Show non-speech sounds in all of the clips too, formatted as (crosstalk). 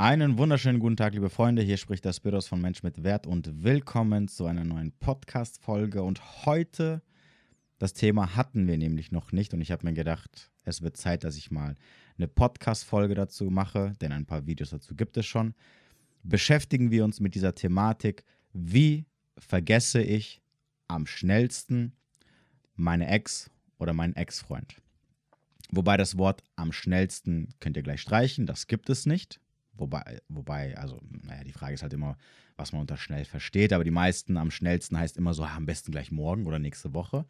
Einen wunderschönen guten Tag, liebe Freunde. Hier spricht der Spiros von Mensch mit Wert und willkommen zu einer neuen Podcast-Folge. Und heute, das Thema hatten wir nämlich noch nicht und ich habe mir gedacht, es wird Zeit, dass ich mal eine Podcast-Folge dazu mache, denn ein paar Videos dazu gibt es schon. Beschäftigen wir uns mit dieser Thematik, wie vergesse ich am schnellsten meine Ex oder meinen Ex-Freund. Wobei das Wort am schnellsten könnt ihr gleich streichen, das gibt es nicht. Wobei, wobei, also, naja, die Frage ist halt immer, was man unter schnell versteht. Aber die meisten am schnellsten heißt immer so, am besten gleich morgen oder nächste Woche.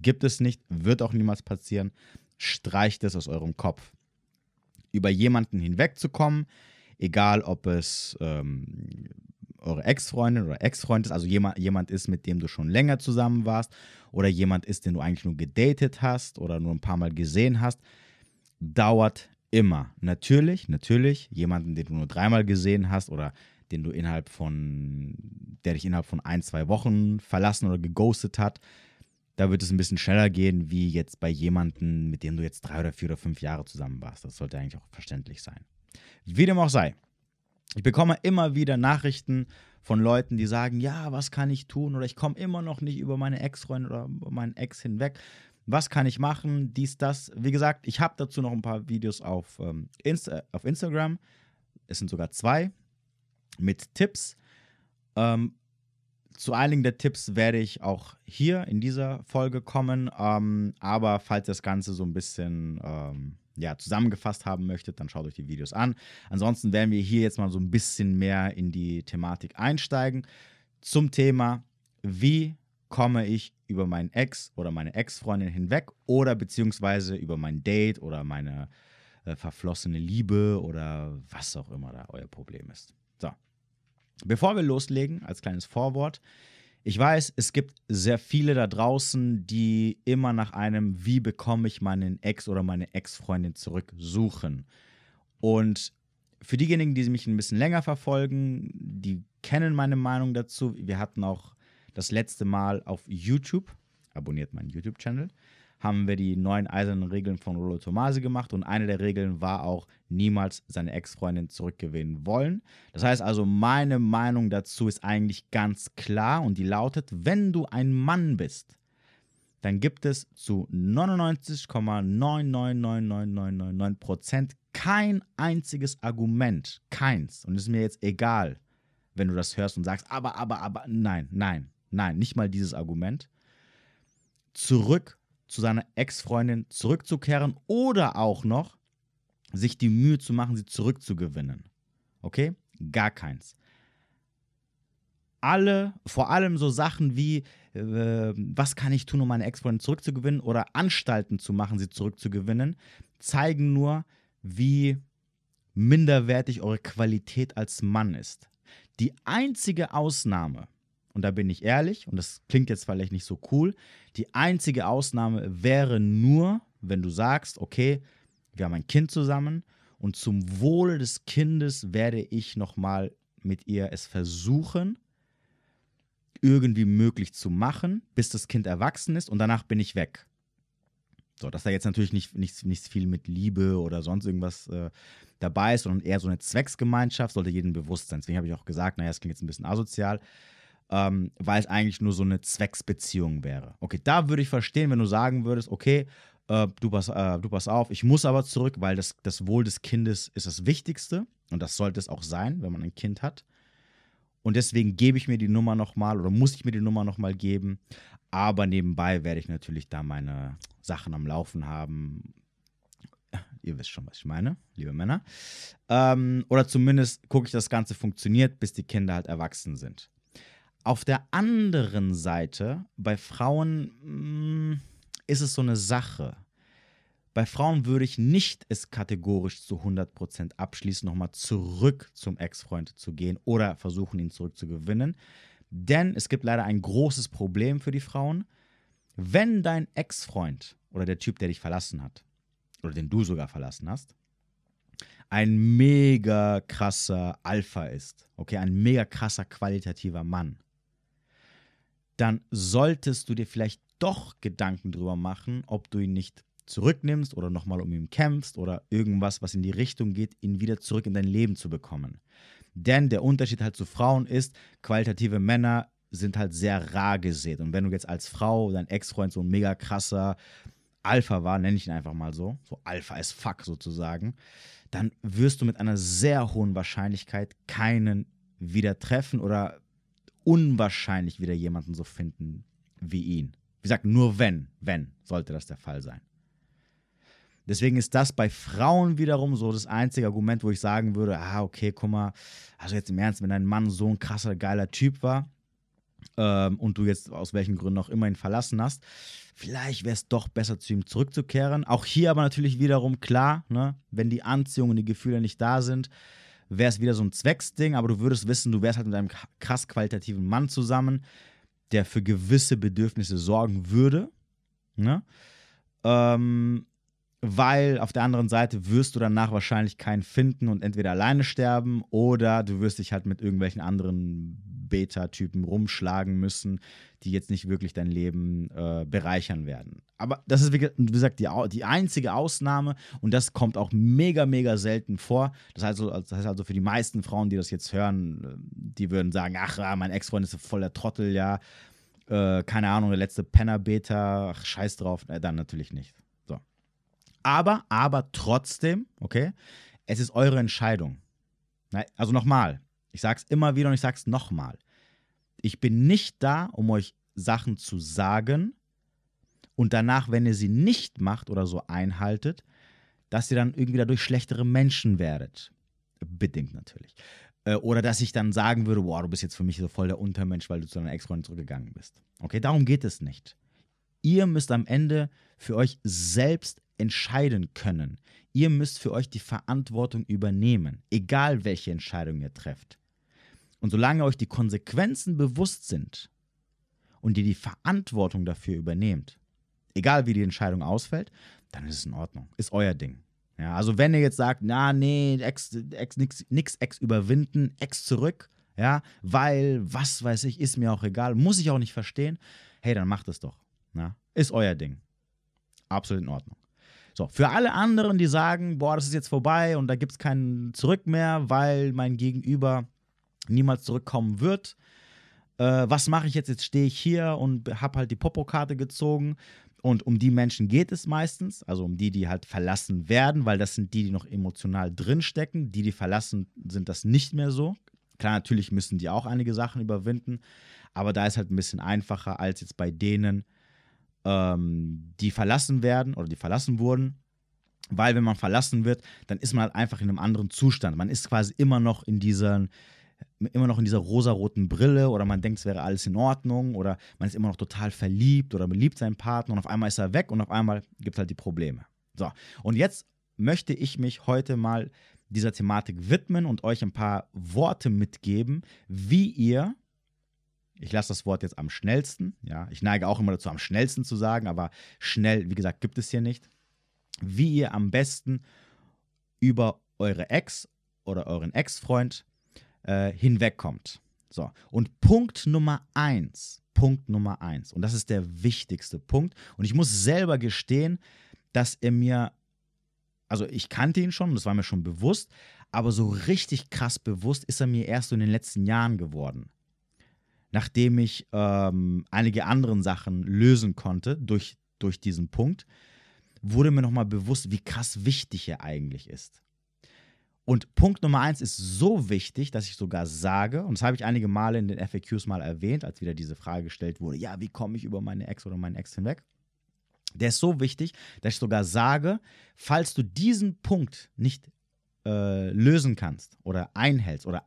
Gibt es nicht, wird auch niemals passieren. Streicht es aus eurem Kopf. Über jemanden hinwegzukommen, egal ob es ähm, eure Ex-Freundin oder Ex-Freund ist, also jemand, jemand ist, mit dem du schon länger zusammen warst, oder jemand ist, den du eigentlich nur gedatet hast oder nur ein paar Mal gesehen hast, dauert Immer. Natürlich, natürlich, jemanden, den du nur dreimal gesehen hast oder den du innerhalb von, der dich innerhalb von ein, zwei Wochen verlassen oder geghostet hat, da wird es ein bisschen schneller gehen, wie jetzt bei jemandem, mit dem du jetzt drei oder vier oder fünf Jahre zusammen warst. Das sollte eigentlich auch verständlich sein. Wie dem auch sei. Ich bekomme immer wieder Nachrichten von Leuten, die sagen, ja, was kann ich tun? Oder ich komme immer noch nicht über meine Ex-Freundin oder meinen Ex hinweg was kann ich machen, dies, das. Wie gesagt, ich habe dazu noch ein paar Videos auf, ähm, Insta auf Instagram. Es sind sogar zwei mit Tipps. Ähm, zu einigen der Tipps werde ich auch hier in dieser Folge kommen. Ähm, aber falls das Ganze so ein bisschen ähm, ja, zusammengefasst haben möchtet, dann schaut euch die Videos an. Ansonsten werden wir hier jetzt mal so ein bisschen mehr in die Thematik einsteigen zum Thema, wie komme ich über meinen Ex oder meine Ex-Freundin hinweg oder beziehungsweise über mein Date oder meine äh, verflossene Liebe oder was auch immer da euer Problem ist. So. Bevor wir loslegen, als kleines Vorwort, ich weiß, es gibt sehr viele da draußen, die immer nach einem, wie bekomme ich meinen Ex oder meine Ex-Freundin zurück, suchen. Und für diejenigen, die mich ein bisschen länger verfolgen, die kennen meine Meinung dazu. Wir hatten auch das letzte Mal auf YouTube, abonniert meinen YouTube-Channel, haben wir die neuen eisernen Regeln von Rollo Tomasi gemacht und eine der Regeln war auch, niemals seine Ex-Freundin zurückgewinnen wollen. Das heißt also, meine Meinung dazu ist eigentlich ganz klar und die lautet, wenn du ein Mann bist, dann gibt es zu 99,999999% kein einziges Argument, keins. Und es ist mir jetzt egal, wenn du das hörst und sagst, aber, aber, aber, nein, nein. Nein, nicht mal dieses Argument. Zurück zu seiner Ex-Freundin zurückzukehren oder auch noch sich die Mühe zu machen, sie zurückzugewinnen. Okay? Gar keins. Alle, vor allem so Sachen wie, äh, was kann ich tun, um meine Ex-Freundin zurückzugewinnen oder Anstalten zu machen, sie zurückzugewinnen, zeigen nur, wie minderwertig eure Qualität als Mann ist. Die einzige Ausnahme, und da bin ich ehrlich, und das klingt jetzt vielleicht nicht so cool, die einzige Ausnahme wäre nur, wenn du sagst, okay, wir haben ein Kind zusammen und zum Wohle des Kindes werde ich nochmal mit ihr es versuchen, irgendwie möglich zu machen, bis das Kind erwachsen ist und danach bin ich weg. So, dass da jetzt natürlich nicht, nicht, nicht viel mit Liebe oder sonst irgendwas äh, dabei ist, sondern eher so eine Zwecksgemeinschaft, sollte jedem bewusst sein. Deswegen habe ich auch gesagt, naja, es klingt jetzt ein bisschen asozial ähm, weil es eigentlich nur so eine Zwecksbeziehung wäre. Okay, da würde ich verstehen, wenn du sagen würdest, okay, äh, du, pass, äh, du pass auf, ich muss aber zurück, weil das, das Wohl des Kindes ist das Wichtigste und das sollte es auch sein, wenn man ein Kind hat. Und deswegen gebe ich mir die Nummer nochmal oder muss ich mir die Nummer nochmal geben. Aber nebenbei werde ich natürlich da meine Sachen am Laufen haben. Ihr wisst schon, was ich meine, liebe Männer. Ähm, oder zumindest gucke ich, dass das Ganze funktioniert, bis die Kinder halt erwachsen sind. Auf der anderen Seite, bei Frauen mh, mm, ist es so eine Sache. Bei Frauen würde ich nicht es kategorisch zu 100% abschließen, nochmal zurück zum Ex-Freund zu gehen oder versuchen, ihn zurückzugewinnen. Denn es gibt leider ein großes Problem für die Frauen. Wenn dein Ex-Freund oder der Typ, der dich verlassen hat, oder den du sogar verlassen hast, ein mega krasser Alpha ist, okay, ein mega krasser qualitativer Mann, dann solltest du dir vielleicht doch Gedanken drüber machen, ob du ihn nicht zurücknimmst oder nochmal um ihn kämpfst oder irgendwas, was in die Richtung geht, ihn wieder zurück in dein Leben zu bekommen. Denn der Unterschied halt zu Frauen ist, qualitative Männer sind halt sehr rar gesät. Und wenn du jetzt als Frau, dein Ex-Freund so ein mega krasser Alpha war, nenne ich ihn einfach mal so, so Alpha as fuck sozusagen, dann wirst du mit einer sehr hohen Wahrscheinlichkeit keinen wieder treffen oder unwahrscheinlich wieder jemanden so finden wie ihn. Wie gesagt, nur wenn, wenn sollte das der Fall sein. Deswegen ist das bei Frauen wiederum so das einzige Argument, wo ich sagen würde, ah, okay, guck mal, also jetzt im Ernst, wenn dein Mann so ein krasser, geiler Typ war ähm, und du jetzt aus welchen Gründen auch immer ihn verlassen hast, vielleicht wäre es doch besser, zu ihm zurückzukehren. Auch hier aber natürlich wiederum klar, ne, wenn die Anziehung und die Gefühle nicht da sind, wäre es wieder so ein Zwecksding, aber du würdest wissen, du wärst halt mit einem krass qualitativen Mann zusammen, der für gewisse Bedürfnisse sorgen würde. Ne? Ähm, weil auf der anderen Seite wirst du danach wahrscheinlich keinen finden und entweder alleine sterben oder du wirst dich halt mit irgendwelchen anderen Beta-Typen rumschlagen müssen, die jetzt nicht wirklich dein Leben äh, bereichern werden. Aber das ist, wie gesagt, die, die einzige Ausnahme und das kommt auch mega, mega selten vor. Das heißt, also, das heißt also für die meisten Frauen, die das jetzt hören, äh, die würden sagen, ach, mein Ex-Freund ist voll der Trottel, ja. Äh, keine Ahnung, der letzte Penner-Beta, ach, scheiß drauf. Äh, dann natürlich nicht. Aber, aber trotzdem, okay, es ist eure Entscheidung. Also nochmal, ich sage es immer wieder und ich sage es nochmal. Ich bin nicht da, um euch Sachen zu sagen und danach, wenn ihr sie nicht macht oder so einhaltet, dass ihr dann irgendwie dadurch schlechtere Menschen werdet. Bedingt natürlich. Äh, oder dass ich dann sagen würde, boah, du bist jetzt für mich so voll der Untermensch, weil du zu deiner Ex-Freundin zurückgegangen bist. Okay, darum geht es nicht. Ihr müsst am Ende für euch selbst entscheiden können. Ihr müsst für euch die Verantwortung übernehmen, egal welche Entscheidung ihr trefft. Und solange euch die Konsequenzen bewusst sind und ihr die Verantwortung dafür übernehmt, egal wie die Entscheidung ausfällt, dann ist es in Ordnung. Ist euer Ding. Ja, also wenn ihr jetzt sagt, na nee, Ex, Ex, nix, nix Ex überwinden, Ex zurück, ja, weil, was weiß ich, ist mir auch egal, muss ich auch nicht verstehen, hey, dann macht es doch. Na? Ist euer Ding. Absolut in Ordnung. So, für alle anderen, die sagen, boah, das ist jetzt vorbei und da gibt es kein Zurück mehr, weil mein Gegenüber niemals zurückkommen wird. Äh, was mache ich jetzt? Jetzt stehe ich hier und habe halt die Popo-Karte gezogen. Und um die Menschen geht es meistens, also um die, die halt verlassen werden, weil das sind die, die noch emotional drinstecken. Die, die verlassen, sind das nicht mehr so. Klar, natürlich müssen die auch einige Sachen überwinden, aber da ist halt ein bisschen einfacher als jetzt bei denen, ähm, die verlassen werden oder die verlassen wurden. Weil wenn man verlassen wird, dann ist man halt einfach in einem anderen Zustand. Man ist quasi immer noch in dieser, immer noch in dieser rosaroten Brille oder man denkt, es wäre alles in Ordnung oder man ist immer noch total verliebt oder beliebt seinen Partner und auf einmal ist er weg und auf einmal gibt es halt die Probleme. So, und jetzt möchte ich mich heute mal dieser Thematik widmen und euch ein paar Worte mitgeben, wie ihr ich lasse das Wort jetzt am schnellsten. Ja, ich neige auch immer dazu, am schnellsten zu sagen, aber schnell, wie gesagt, gibt es hier nicht. Wie ihr am besten über eure Ex oder euren Ex-Freund äh, hinwegkommt. So, und Punkt Nummer eins, Punkt Nummer eins, und das ist der wichtigste Punkt. Und ich muss selber gestehen, dass er mir, also ich kannte ihn schon, das war mir schon bewusst, aber so richtig krass bewusst ist er mir erst so in den letzten Jahren geworden nachdem ich ähm, einige anderen Sachen lösen konnte durch, durch diesen Punkt, wurde mir nochmal bewusst, wie krass wichtig er eigentlich ist. Und Punkt Nummer eins ist so wichtig, dass ich sogar sage, und das habe ich einige Male in den FAQs mal erwähnt, als wieder diese Frage gestellt wurde, ja, wie komme ich über meine Ex oder meinen Ex hinweg? Der ist so wichtig, dass ich sogar sage, falls du diesen Punkt nicht äh, lösen kannst oder einhältst oder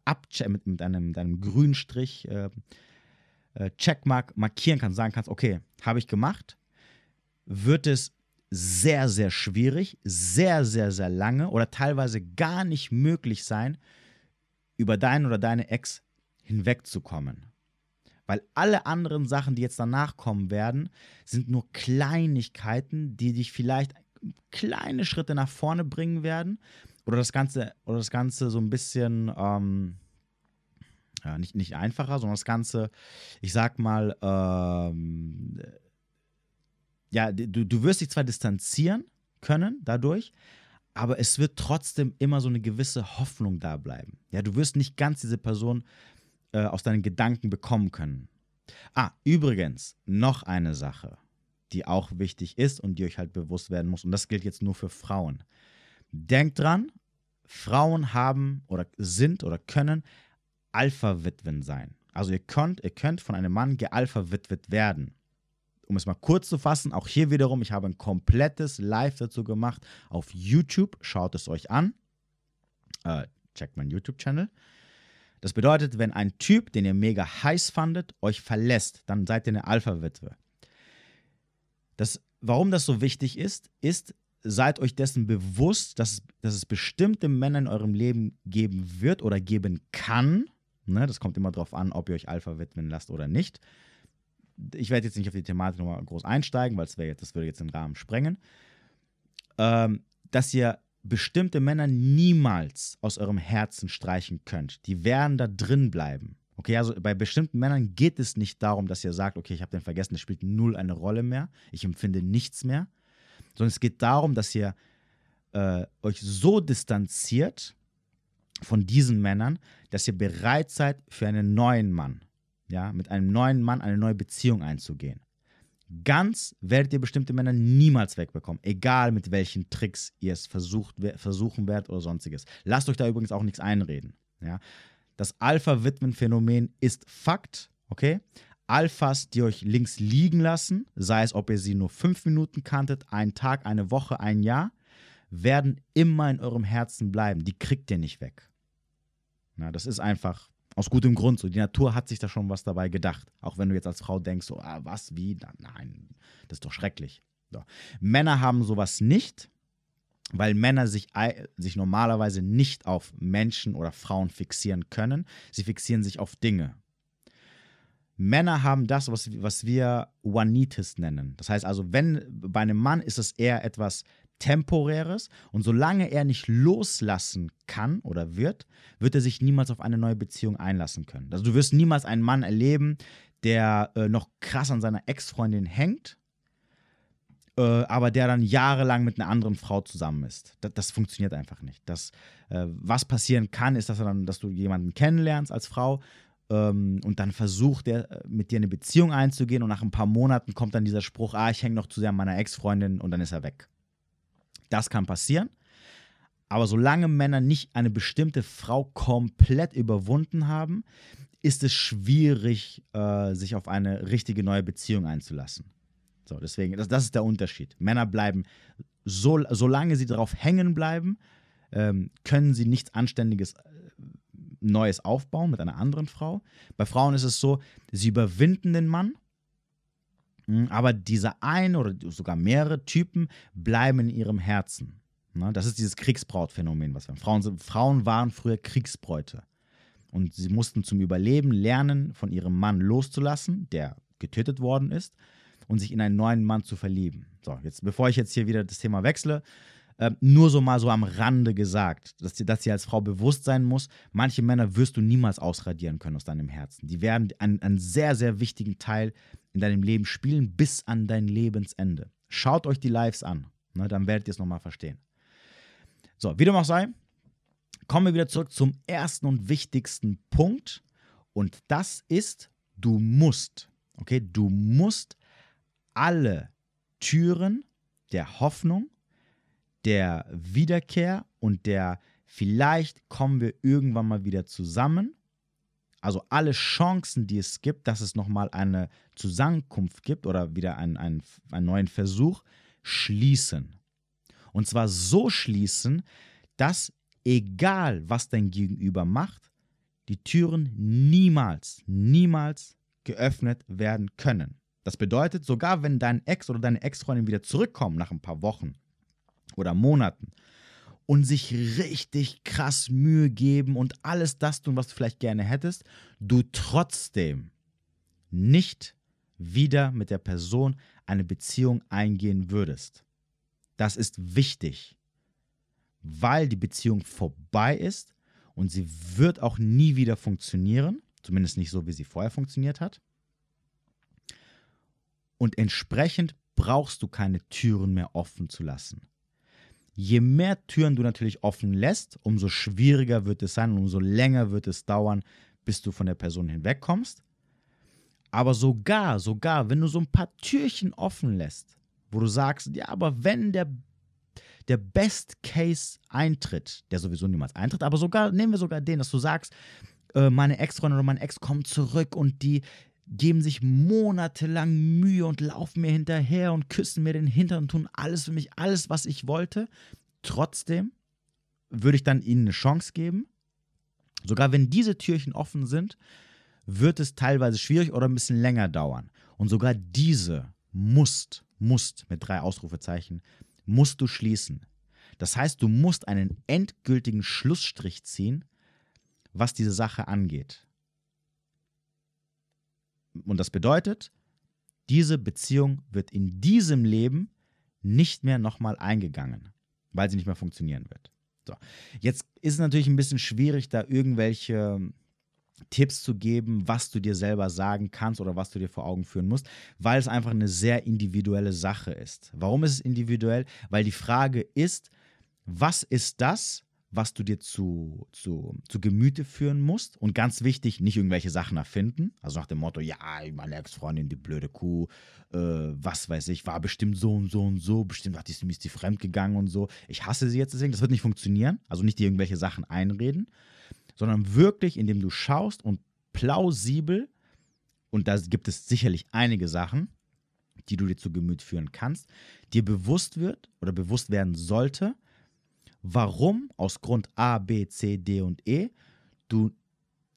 mit, mit, einem, mit einem grünen Strich äh, Checkmark markieren kannst, sagen kannst, okay, habe ich gemacht, wird es sehr, sehr schwierig, sehr, sehr, sehr lange oder teilweise gar nicht möglich sein, über deinen oder deine Ex hinwegzukommen. Weil alle anderen Sachen, die jetzt danach kommen werden, sind nur Kleinigkeiten, die dich vielleicht kleine Schritte nach vorne bringen werden oder das Ganze, oder das Ganze so ein bisschen ähm, ja, nicht, nicht einfacher, sondern das Ganze, ich sag mal, ähm, ja, du, du wirst dich zwar distanzieren, können dadurch, aber es wird trotzdem immer so eine gewisse Hoffnung da bleiben. Ja, du wirst nicht ganz diese Person äh, aus deinen Gedanken bekommen können. Ah, übrigens, noch eine Sache, die auch wichtig ist und die euch halt bewusst werden muss, und das gilt jetzt nur für Frauen. Denkt dran, Frauen haben oder sind oder können Alpha-Witwen sein. Also ihr könnt, ihr könnt von einem Mann gealpha-witwet werden. Um es mal kurz zu fassen, auch hier wiederum, ich habe ein komplettes Live dazu gemacht auf YouTube. Schaut es euch an. Äh, checkt meinen YouTube-Channel. Das bedeutet, wenn ein Typ, den ihr mega heiß fandet, euch verlässt, dann seid ihr eine Alpha-Witwe. Das, warum das so wichtig ist, ist, seid euch dessen bewusst, dass, dass es bestimmte Männer in eurem Leben geben wird oder geben kann. Ne, das kommt immer darauf an, ob ihr euch Alpha widmen lasst oder nicht. Ich werde jetzt nicht auf die Thematik nochmal groß einsteigen, weil jetzt, das würde jetzt den Rahmen sprengen. Ähm, dass ihr bestimmte Männer niemals aus eurem Herzen streichen könnt. Die werden da drin bleiben. Okay, also bei bestimmten Männern geht es nicht darum, dass ihr sagt, okay, ich habe den vergessen, das spielt null eine Rolle mehr, ich empfinde nichts mehr, sondern es geht darum, dass ihr äh, euch so distanziert von diesen Männern, dass ihr bereit seid, für einen neuen Mann, ja, mit einem neuen Mann eine neue Beziehung einzugehen. Ganz werdet ihr bestimmte Männer niemals wegbekommen, egal mit welchen Tricks ihr es versucht, versuchen werdet oder sonstiges. Lasst euch da übrigens auch nichts einreden. Ja. Das Alpha-Witwen-Phänomen ist Fakt, okay? Alphas, die euch links liegen lassen, sei es, ob ihr sie nur fünf Minuten kanntet, einen Tag, eine Woche, ein Jahr, werden immer in eurem Herzen bleiben. Die kriegt ihr nicht weg. Na, das ist einfach aus gutem Grund so. Die Natur hat sich da schon was dabei gedacht. Auch wenn du jetzt als Frau denkst, so, ah, was, wie? Nein, das ist doch schrecklich. So. Männer haben sowas nicht, weil Männer sich, sich normalerweise nicht auf Menschen oder Frauen fixieren können. Sie fixieren sich auf Dinge. Männer haben das, was, was wir One-Nitis nennen. Das heißt also, wenn bei einem Mann ist es eher etwas Temporäres und solange er nicht loslassen kann oder wird, wird er sich niemals auf eine neue Beziehung einlassen können. Also du wirst niemals einen Mann erleben, der äh, noch krass an seiner Ex-Freundin hängt, äh, aber der dann jahrelang mit einer anderen Frau zusammen ist. Das, das funktioniert einfach nicht. Das, äh, was passieren kann, ist, dass, dann, dass du jemanden kennenlernst als Frau, ähm, und dann versucht er äh, mit dir eine Beziehung einzugehen und nach ein paar Monaten kommt dann dieser Spruch, ah, ich hänge noch zu sehr an meiner Ex-Freundin und dann ist er weg. Das kann passieren. Aber solange Männer nicht eine bestimmte Frau komplett überwunden haben, ist es schwierig, äh, sich auf eine richtige neue Beziehung einzulassen. So, deswegen, das, das ist der Unterschied. Männer bleiben, so, solange sie darauf hängen bleiben, ähm, können sie nichts Anständiges äh, Neues aufbauen mit einer anderen Frau. Bei Frauen ist es so, sie überwinden den Mann, aber dieser ein oder sogar mehrere Typen bleiben in ihrem Herzen. Ne, das ist dieses Kriegsbrautphänomen, was wir haben. Frauen, sind, Frauen waren früher Kriegsbräute. Und sie mussten zum Überleben lernen, von ihrem Mann loszulassen, der getötet worden ist, und sich in einen neuen Mann zu verlieben. So, jetzt, bevor ich jetzt hier wieder das Thema wechsle, äh, nur so mal so am Rande gesagt, dass, dass dir als Frau bewusst sein muss, manche Männer wirst du niemals ausradieren können aus deinem Herzen. Die werden einen, einen sehr, sehr wichtigen Teil in deinem Leben spielen bis an dein Lebensende. Schaut euch die Lives an, ne, dann werdet ihr es nochmal verstehen. So, wie dem auch sei, kommen wir wieder zurück zum ersten und wichtigsten Punkt. Und das ist, du musst, okay, du musst alle Türen der Hoffnung der Wiederkehr und der vielleicht kommen wir irgendwann mal wieder zusammen. Also alle Chancen, die es gibt, dass es nochmal eine Zusammenkunft gibt oder wieder einen, einen, einen neuen Versuch, schließen. Und zwar so schließen, dass egal was dein Gegenüber macht, die Türen niemals, niemals geöffnet werden können. Das bedeutet, sogar wenn dein Ex oder deine Ex-Freundin wieder zurückkommen nach ein paar Wochen oder Monaten und sich richtig krass Mühe geben und alles das tun, was du vielleicht gerne hättest, du trotzdem nicht wieder mit der Person eine Beziehung eingehen würdest. Das ist wichtig, weil die Beziehung vorbei ist und sie wird auch nie wieder funktionieren, zumindest nicht so, wie sie vorher funktioniert hat. Und entsprechend brauchst du keine Türen mehr offen zu lassen. Je mehr Türen du natürlich offen lässt, umso schwieriger wird es sein und umso länger wird es dauern, bis du von der Person hinwegkommst. Aber sogar, sogar, wenn du so ein paar Türchen offen lässt, wo du sagst, ja, aber wenn der, der Best Case eintritt, der sowieso niemals eintritt, aber sogar, nehmen wir sogar den, dass du sagst, äh, meine Ex-Freundin oder mein Ex kommt zurück und die geben sich monatelang Mühe und laufen mir hinterher und küssen mir den Hintern und tun alles für mich, alles, was ich wollte. Trotzdem würde ich dann ihnen eine Chance geben. Sogar wenn diese Türchen offen sind, wird es teilweise schwierig oder ein bisschen länger dauern. Und sogar diese musst, musst mit drei Ausrufezeichen, musst du schließen. Das heißt, du musst einen endgültigen Schlussstrich ziehen, was diese Sache angeht. Und das bedeutet, diese Beziehung wird in diesem Leben nicht mehr nochmal eingegangen, weil sie nicht mehr funktionieren wird. So. Jetzt ist es natürlich ein bisschen schwierig, da irgendwelche Tipps zu geben, was du dir selber sagen kannst oder was du dir vor Augen führen musst, weil es einfach eine sehr individuelle Sache ist. Warum ist es individuell? Weil die Frage ist, was ist das, was du dir zu, zu, zu Gemüte führen musst. Und ganz wichtig, nicht irgendwelche Sachen erfinden. Also nach dem Motto, ja, meine Ex-Freundin, die blöde Kuh, äh, was weiß ich, war bestimmt so und so und so, bestimmt hat die, ist die fremd gegangen und so. Ich hasse sie jetzt deswegen. Das wird nicht funktionieren. Also nicht dir irgendwelche Sachen einreden, sondern wirklich, indem du schaust und plausibel, und da gibt es sicherlich einige Sachen, die du dir zu Gemüt führen kannst, dir bewusst wird oder bewusst werden sollte, warum aus Grund A, B, C, D und E du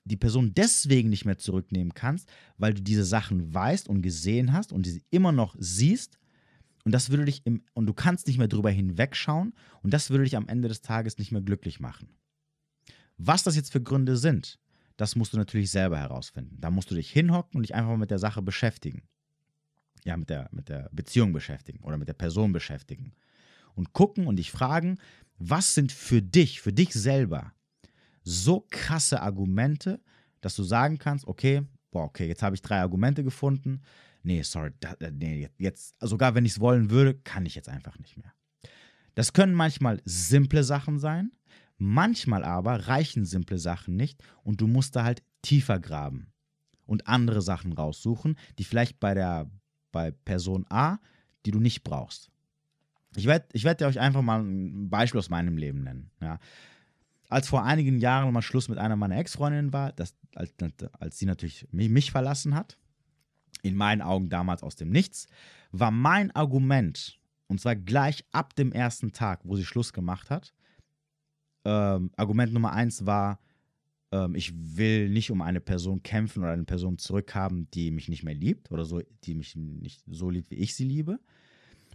die Person deswegen nicht mehr zurücknehmen kannst, weil du diese Sachen weißt und gesehen hast und diese immer noch siehst. Und das würde dich im, und du kannst nicht mehr drüber hinwegschauen und das würde dich am Ende des Tages nicht mehr glücklich machen. Was das jetzt für Gründe sind, das musst du natürlich selber herausfinden. Da musst du dich hinhocken und dich einfach mal mit der Sache beschäftigen. Ja, mit der, mit der Beziehung beschäftigen oder mit der Person beschäftigen. Und gucken und dich fragen, was sind für dich, für dich selber so krasse Argumente, dass du sagen kannst, okay, boah, okay, jetzt habe ich drei Argumente gefunden. Nee, sorry, da, nee, jetzt, sogar wenn ich es wollen würde, kann ich jetzt einfach nicht mehr. Das können manchmal simple Sachen sein, manchmal aber reichen simple Sachen nicht und du musst da halt tiefer graben und andere Sachen raussuchen, die vielleicht bei der bei Person A, die du nicht brauchst. Ich werde ich werd euch einfach mal ein Beispiel aus meinem Leben nennen. Ja. Als vor einigen Jahren mal Schluss mit einer meiner Ex-Freundinnen war, das, als, als sie natürlich mich, mich verlassen hat, in meinen Augen damals aus dem Nichts, war mein Argument, und zwar gleich ab dem ersten Tag, wo sie Schluss gemacht hat, ähm, Argument Nummer eins war, ähm, ich will nicht um eine Person kämpfen oder eine Person zurückhaben, die mich nicht mehr liebt oder so, die mich nicht so liebt, wie ich sie liebe.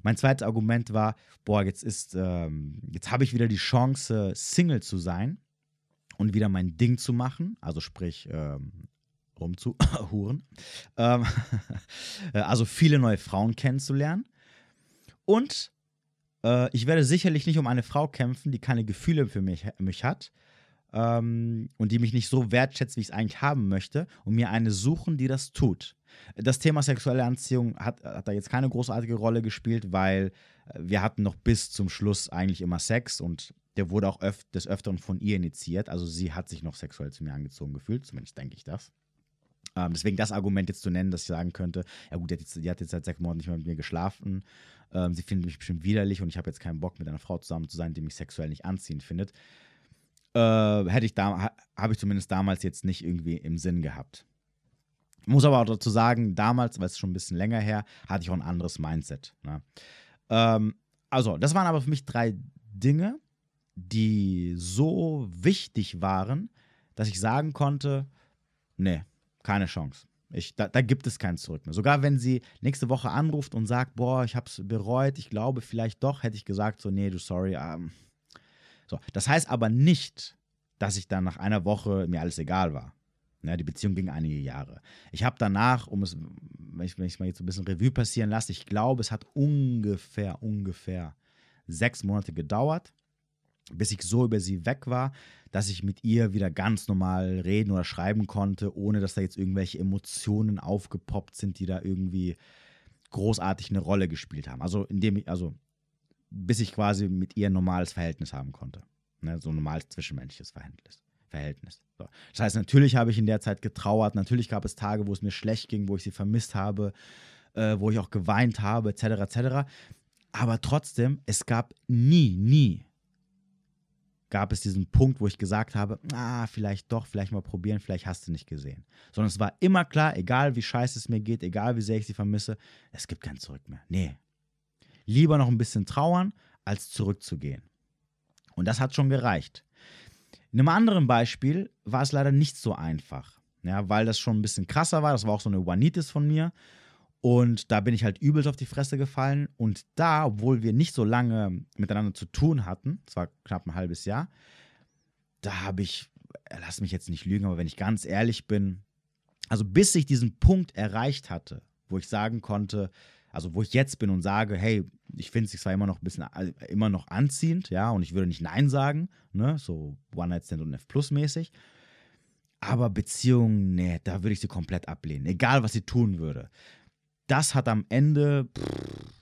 Mein zweites Argument war, boah, jetzt ist, ähm, jetzt habe ich wieder die Chance, Single zu sein und wieder mein Ding zu machen, also sprich ähm, rumzuhuren. (laughs) ähm, also viele neue Frauen kennenzulernen. Und äh, ich werde sicherlich nicht um eine Frau kämpfen, die keine Gefühle für mich, mich hat ähm, und die mich nicht so wertschätzt, wie ich es eigentlich haben möchte, und mir eine suchen, die das tut. Das Thema sexuelle Anziehung hat, hat da jetzt keine großartige Rolle gespielt, weil äh, wir hatten noch bis zum Schluss eigentlich immer Sex und der wurde auch öf des Öfteren von ihr initiiert. Also sie hat sich noch sexuell zu mir angezogen gefühlt, zumindest denke ich das. Ähm, deswegen das Argument jetzt zu nennen, dass ich sagen könnte, ja gut, die hat jetzt, die hat jetzt seit sechs Monaten nicht mehr mit mir geschlafen, ähm, sie findet mich bestimmt widerlich und ich habe jetzt keinen Bock, mit einer Frau zusammen zu sein, die mich sexuell nicht anziehend findet. Äh, hätte ich da, habe ich zumindest damals jetzt nicht irgendwie im Sinn gehabt. Muss aber auch dazu sagen, damals, weil es schon ein bisschen länger her, hatte ich auch ein anderes Mindset. Ne? Ähm, also, das waren aber für mich drei Dinge, die so wichtig waren, dass ich sagen konnte, nee, keine Chance. Ich, da, da, gibt es kein Zurück mehr. Sogar wenn sie nächste Woche anruft und sagt, boah, ich habe es bereut, ich glaube vielleicht doch, hätte ich gesagt, so, nee, du sorry. Ähm. So, das heißt aber nicht, dass ich dann nach einer Woche mir alles egal war. Ja, die Beziehung ging einige Jahre. Ich habe danach, um es, wenn ich, wenn ich mal jetzt ein bisschen Revue passieren lasse, ich glaube, es hat ungefähr, ungefähr sechs Monate gedauert, bis ich so über sie weg war, dass ich mit ihr wieder ganz normal reden oder schreiben konnte, ohne dass da jetzt irgendwelche Emotionen aufgepoppt sind, die da irgendwie großartig eine Rolle gespielt haben. Also indem ich, also bis ich quasi mit ihr ein normales Verhältnis haben konnte. Ne? So ein normales zwischenmenschliches Verhältnis. Verhältnis. So. Das heißt, natürlich habe ich in der Zeit getrauert, natürlich gab es Tage, wo es mir schlecht ging, wo ich sie vermisst habe, äh, wo ich auch geweint habe, etc., etc. Aber trotzdem, es gab nie, nie gab es diesen Punkt, wo ich gesagt habe, ah, vielleicht doch, vielleicht mal probieren, vielleicht hast du nicht gesehen. Sondern es war immer klar, egal wie scheiße es mir geht, egal wie sehr ich sie vermisse, es gibt kein Zurück mehr. Nee. Lieber noch ein bisschen trauern, als zurückzugehen. Und das hat schon gereicht. In einem anderen Beispiel war es leider nicht so einfach, ja, weil das schon ein bisschen krasser war. Das war auch so eine Juanitis von mir. Und da bin ich halt übelst auf die Fresse gefallen. Und da, obwohl wir nicht so lange miteinander zu tun hatten, es war knapp ein halbes Jahr, da habe ich, lass mich jetzt nicht lügen, aber wenn ich ganz ehrlich bin, also bis ich diesen Punkt erreicht hatte, wo ich sagen konnte, also wo ich jetzt bin und sage, hey, ich finde es zwar immer noch ein bisschen äh, immer noch anziehend, ja, und ich würde nicht Nein sagen, ne, so One-Night-Stand und F-Plus-mäßig. Aber Beziehungen, nee, da würde ich sie komplett ablehnen, egal was sie tun würde das hat am Ende pff,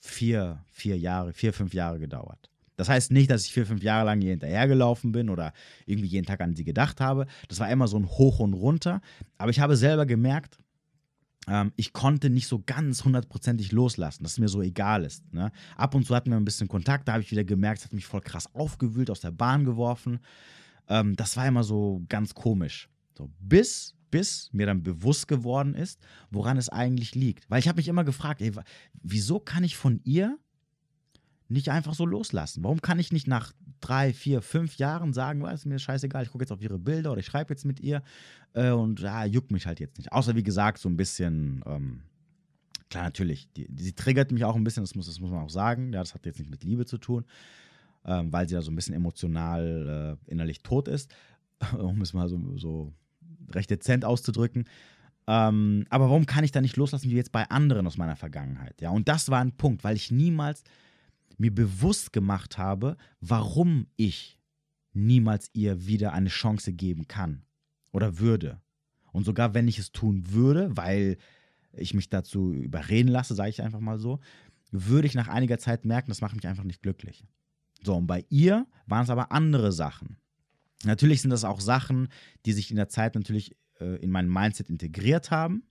vier, vier Jahre, vier, fünf Jahre gedauert. Das heißt nicht, dass ich vier, fünf Jahre lang ihr hinterhergelaufen bin oder irgendwie jeden Tag an sie gedacht habe. Das war immer so ein Hoch und Runter. Aber ich habe selber gemerkt, ähm, ich konnte nicht so ganz hundertprozentig loslassen, dass es mir so egal ist. Ne? Ab und zu hatten wir ein bisschen Kontakt, da habe ich wieder gemerkt, es hat mich voll krass aufgewühlt, aus der Bahn geworfen. Ähm, das war immer so ganz komisch. So, bis bis mir dann bewusst geworden ist, woran es eigentlich liegt. Weil ich habe mich immer gefragt, ey, wieso kann ich von ihr nicht einfach so loslassen? Warum kann ich nicht nach drei, vier, fünf Jahren sagen, ist mir scheißegal, ich gucke jetzt auf ihre Bilder oder ich schreibe jetzt mit ihr äh, und ja, juckt mich halt jetzt nicht. Außer wie gesagt, so ein bisschen, ähm, klar, natürlich, die, die, sie triggert mich auch ein bisschen, das muss, das muss man auch sagen. Ja, das hat jetzt nicht mit Liebe zu tun, ähm, weil sie da so ein bisschen emotional äh, innerlich tot ist, (laughs) um es mal so, so recht dezent auszudrücken. Ähm, aber warum kann ich da nicht loslassen wie jetzt bei anderen aus meiner Vergangenheit? Ja, und das war ein Punkt, weil ich niemals mir bewusst gemacht habe, warum ich niemals ihr wieder eine Chance geben kann oder würde. Und sogar wenn ich es tun würde, weil ich mich dazu überreden lasse, sage ich einfach mal so, würde ich nach einiger Zeit merken, das macht mich einfach nicht glücklich. So, und bei ihr waren es aber andere Sachen. Natürlich sind das auch Sachen, die sich in der Zeit natürlich äh, in mein Mindset integriert haben.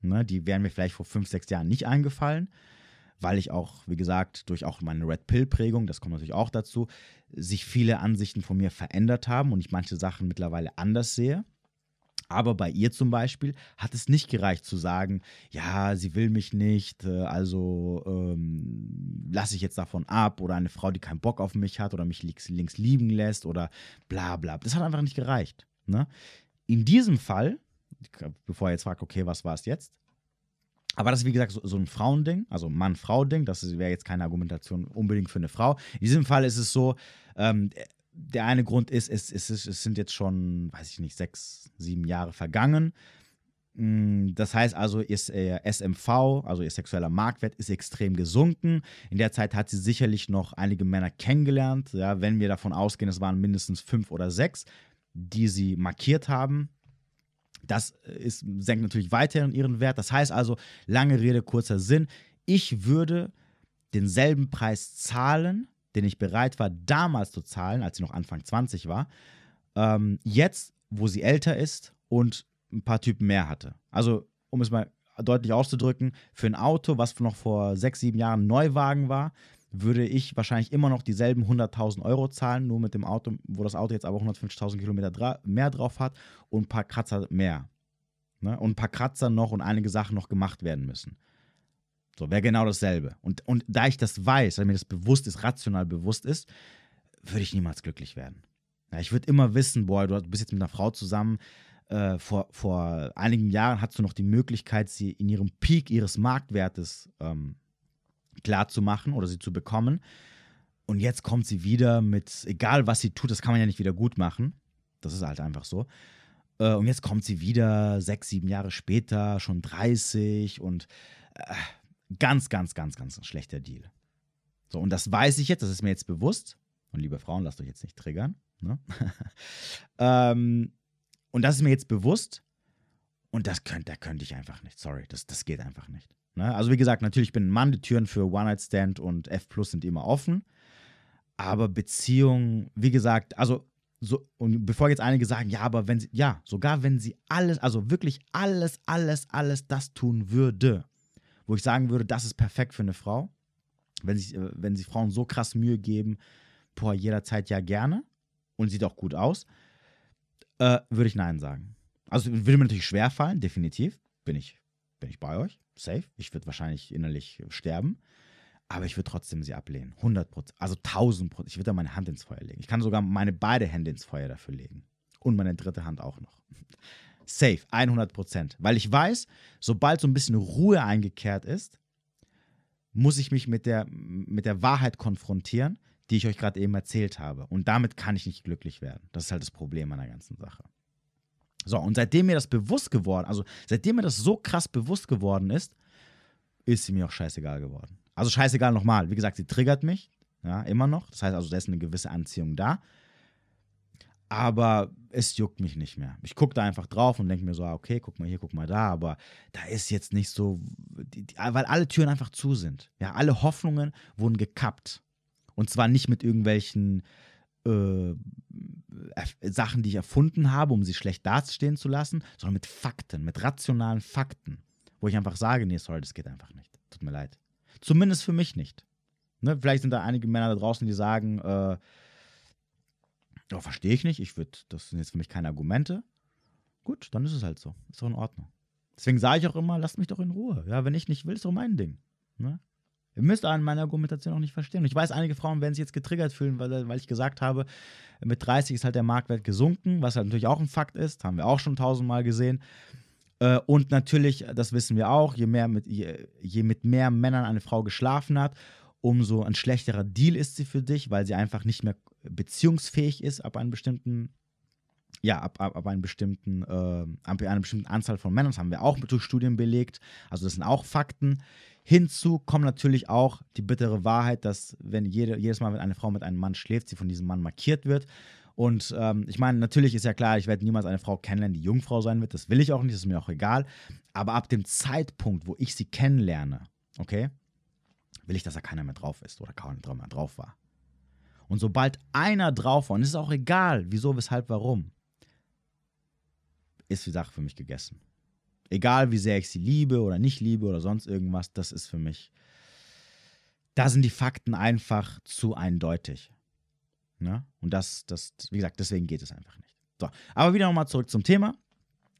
Ne, die wären mir vielleicht vor fünf, sechs Jahren nicht eingefallen, weil ich auch, wie gesagt, durch auch meine Red Pill-Prägung, das kommt natürlich auch dazu, sich viele Ansichten von mir verändert haben und ich manche Sachen mittlerweile anders sehe. Aber bei ihr zum Beispiel hat es nicht gereicht zu sagen, ja, sie will mich nicht, äh, also ähm, lasse ich jetzt davon ab oder eine Frau, die keinen Bock auf mich hat oder mich links, links liegen lässt oder bla bla. Das hat einfach nicht gereicht. Ne? In diesem Fall, bevor ihr jetzt fragt, okay, was war es jetzt? Aber das ist wie gesagt so, so ein Frauending, also Mann-Frau-Ding. Das wäre jetzt keine Argumentation unbedingt für eine Frau. In diesem Fall ist es so, ähm, der eine Grund ist, es, es, es sind jetzt schon, weiß ich nicht, sechs, sieben Jahre vergangen. Mm, das heißt also, ihr SMV, also ihr sexueller Marktwert, ist extrem gesunken. In der Zeit hat sie sicherlich noch einige Männer kennengelernt. Ja, wenn wir davon ausgehen, es waren mindestens fünf oder sechs, die sie markiert haben. Das ist, senkt natürlich weiterhin ihren Wert. Das heißt also, lange Rede, kurzer Sinn. Ich würde denselben Preis zahlen, den ich bereit war, damals zu zahlen, als sie noch Anfang 20 war, ähm, jetzt, wo sie älter ist und ein paar Typen mehr hatte. Also, um es mal deutlich auszudrücken, für ein Auto, was noch vor sechs, sieben Jahren Neuwagen war, würde ich wahrscheinlich immer noch dieselben 100.000 Euro zahlen, nur mit dem Auto, wo das Auto jetzt aber 150.000 Kilometer dra mehr drauf hat und ein paar Kratzer mehr. Ne? Und ein paar Kratzer noch und einige Sachen noch gemacht werden müssen. So, wäre genau dasselbe. Und, und da ich das weiß, weil mir das bewusst ist, rational bewusst ist, würde ich niemals glücklich werden. Ja, ich würde immer wissen, boah, du bist jetzt mit einer Frau zusammen, äh, vor, vor einigen Jahren hast du noch die Möglichkeit, sie in ihrem Peak ihres Marktwertes ähm, klar zu machen oder sie zu bekommen. Und jetzt kommt sie wieder mit, egal was sie tut, das kann man ja nicht wieder gut machen. Das ist halt einfach so. Äh, und jetzt kommt sie wieder sechs, sieben Jahre später, schon 30 und äh, Ganz, ganz, ganz, ganz ein schlechter Deal. So, und das weiß ich jetzt, das ist mir jetzt bewusst. Und liebe Frauen, lasst euch jetzt nicht triggern. Ne? (laughs) ähm, und das ist mir jetzt bewusst. Und das könnte, da könnte ich einfach nicht. Sorry, das, das geht einfach nicht. Ne? Also wie gesagt, natürlich bin ein Mann, die Türen für One-Night-Stand und F Plus sind immer offen. Aber Beziehungen, wie gesagt, also so, und bevor jetzt einige sagen, ja, aber wenn sie, ja, sogar wenn sie alles, also wirklich alles, alles, alles das tun würde, wo ich sagen würde, das ist perfekt für eine Frau, wenn, sich, äh, wenn sie Frauen so krass Mühe geben, boah, jederzeit ja gerne und sieht auch gut aus, äh, würde ich Nein sagen. Also würde mir natürlich schwer fallen, definitiv, bin ich, bin ich bei euch, safe. Ich würde wahrscheinlich innerlich sterben. Aber ich würde trotzdem sie ablehnen. 100 Prozent. Also 1000 Prozent. Ich würde da meine Hand ins Feuer legen. Ich kann sogar meine beide Hände ins Feuer dafür legen. Und meine dritte Hand auch noch. (laughs) Safe. 100 Prozent. Weil ich weiß, sobald so ein bisschen Ruhe eingekehrt ist, muss ich mich mit der, mit der Wahrheit konfrontieren, die ich euch gerade eben erzählt habe. Und damit kann ich nicht glücklich werden. Das ist halt das Problem an der ganzen Sache. So, und seitdem mir das bewusst geworden, also seitdem mir das so krass bewusst geworden ist, ist sie mir auch scheißegal geworden. Also scheißegal nochmal. Wie gesagt, sie triggert mich, ja, immer noch. Das heißt also, da ist eine gewisse Anziehung da. Aber es juckt mich nicht mehr. Ich gucke da einfach drauf und denke mir so, ah, okay, guck mal hier, guck mal da. Aber da ist jetzt nicht so, die, die, weil alle Türen einfach zu sind. Ja, alle Hoffnungen wurden gekappt. Und zwar nicht mit irgendwelchen äh, Sachen, die ich erfunden habe, um sie schlecht dastehen zu lassen, sondern mit Fakten, mit rationalen Fakten. Wo ich einfach sage, nee, sorry, das geht einfach nicht. Tut mir leid. Zumindest für mich nicht. Ne? Vielleicht sind da einige Männer da draußen, die sagen, äh, oh, verstehe ich nicht, ich würde, das sind jetzt für mich keine Argumente. Gut, dann ist es halt so. Ist doch in Ordnung. Deswegen sage ich auch immer, lasst mich doch in Ruhe. Ja, wenn ich nicht will, ist doch mein Ding. Ne? Ihr müsst an meine Argumentation auch nicht verstehen. Und ich weiß, einige Frauen werden sich jetzt getriggert fühlen, weil, weil ich gesagt habe, mit 30 ist halt der Marktwert gesunken, was halt natürlich auch ein Fakt ist, haben wir auch schon tausendmal gesehen. Äh, und natürlich, das wissen wir auch, je, mehr mit, je, je mit mehr Männern eine Frau geschlafen hat, umso ein schlechterer Deal ist sie für dich, weil sie einfach nicht mehr beziehungsfähig ist ab einem bestimmten, ja, ab, ab, ab, einem bestimmten, äh, ab einer bestimmten Anzahl von Männern. Das haben wir auch durch Studien belegt. Also das sind auch Fakten. Hinzu kommt natürlich auch die bittere Wahrheit, dass wenn jede, jedes Mal, wenn eine Frau mit einem Mann schläft, sie von diesem Mann markiert wird. Und ähm, ich meine, natürlich ist ja klar, ich werde niemals eine Frau kennenlernen, die Jungfrau sein wird. Das will ich auch nicht, das ist mir auch egal. Aber ab dem Zeitpunkt, wo ich sie kennenlerne, okay, will ich, dass da keiner mehr drauf ist oder kaum mehr drauf war. Und sobald einer drauf war, und es ist auch egal, wieso, weshalb, warum, ist die Sache für mich gegessen. Egal, wie sehr ich sie liebe oder nicht liebe oder sonst irgendwas, das ist für mich. Da sind die Fakten einfach zu eindeutig. Ne? Und das, das, wie gesagt, deswegen geht es einfach nicht. So, aber wieder nochmal zurück zum Thema.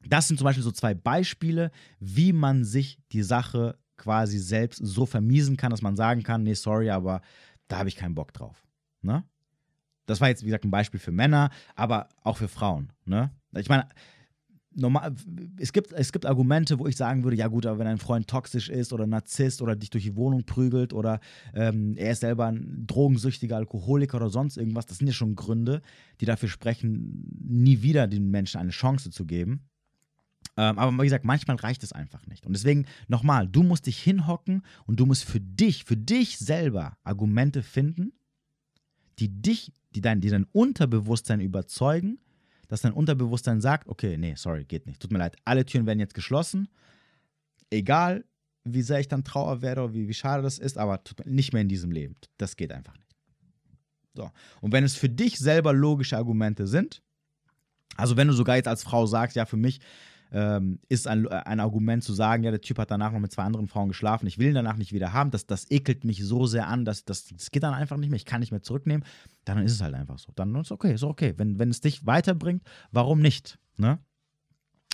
Das sind zum Beispiel so zwei Beispiele, wie man sich die Sache quasi selbst so vermiesen kann, dass man sagen kann, nee, sorry, aber da habe ich keinen Bock drauf. Ne? Das war jetzt, wie gesagt, ein Beispiel für Männer, aber auch für Frauen. Ne? Ich meine, normal, es gibt, es gibt Argumente, wo ich sagen würde, ja gut, aber wenn ein Freund toxisch ist oder Narzisst oder dich durch die Wohnung prügelt oder ähm, er ist selber ein drogensüchtiger Alkoholiker oder sonst irgendwas, das sind ja schon Gründe, die dafür sprechen, nie wieder den Menschen eine Chance zu geben. Ähm, aber wie gesagt, manchmal reicht es einfach nicht. Und deswegen nochmal, du musst dich hinhocken und du musst für dich, für dich selber Argumente finden, die dich, die dein, die dein Unterbewusstsein überzeugen, dass dein Unterbewusstsein sagt, okay, nee, sorry, geht nicht. Tut mir leid, alle Türen werden jetzt geschlossen. Egal, wie sehr ich dann trauer werde oder wie, wie schade das ist, aber nicht mehr in diesem Leben. Das geht einfach nicht. So. Und wenn es für dich selber logische Argumente sind, also wenn du sogar jetzt als Frau sagst, ja, für mich ähm, ist ein, ein Argument zu sagen, ja, der Typ hat danach noch mit zwei anderen Frauen geschlafen, ich will ihn danach nicht wieder haben, das, das ekelt mich so sehr an, dass das, das geht dann einfach nicht mehr, ich kann nicht mehr zurücknehmen, dann ist es halt einfach so. Dann ist es okay, ist okay. Wenn, wenn es dich weiterbringt, warum nicht? Ne?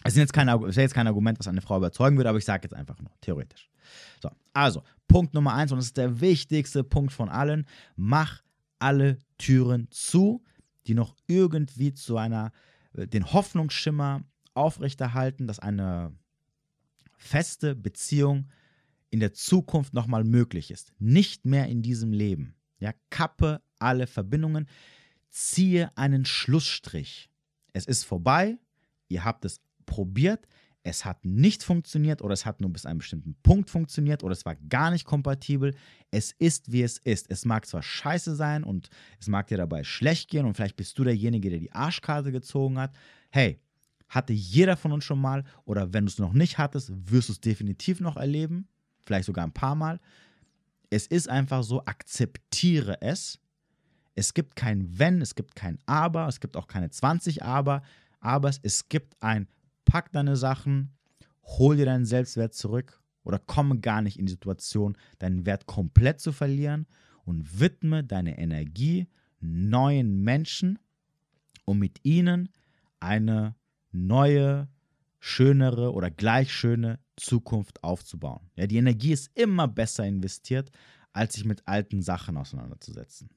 Es ist jetzt kein, ist jetzt kein Argument, was eine Frau überzeugen würde, aber ich sage jetzt einfach nur, theoretisch. So, also, Punkt Nummer eins, und das ist der wichtigste Punkt von allen: mach alle Türen zu, die noch irgendwie zu einer, äh, den Hoffnungsschimmer aufrechterhalten, dass eine feste Beziehung in der Zukunft nochmal möglich ist. Nicht mehr in diesem Leben. Ja, kappe alle Verbindungen, ziehe einen Schlussstrich. Es ist vorbei, ihr habt es probiert, es hat nicht funktioniert oder es hat nur bis einem bestimmten Punkt funktioniert oder es war gar nicht kompatibel. Es ist, wie es ist. Es mag zwar scheiße sein und es mag dir dabei schlecht gehen und vielleicht bist du derjenige, der die Arschkarte gezogen hat. Hey, hatte jeder von uns schon mal oder wenn du es noch nicht hattest, wirst du es definitiv noch erleben. vielleicht sogar ein paar Mal. Es ist einfach so, akzeptiere es. Es gibt kein Wenn, es gibt kein Aber, es gibt auch keine 20 Aber, aber es gibt ein Pack deine Sachen, hol dir deinen Selbstwert zurück oder komme gar nicht in die Situation, deinen Wert komplett zu verlieren und widme deine Energie neuen Menschen, um mit ihnen eine neue, schönere oder gleich schöne Zukunft aufzubauen. Ja, die Energie ist immer besser investiert, als sich mit alten Sachen auseinanderzusetzen.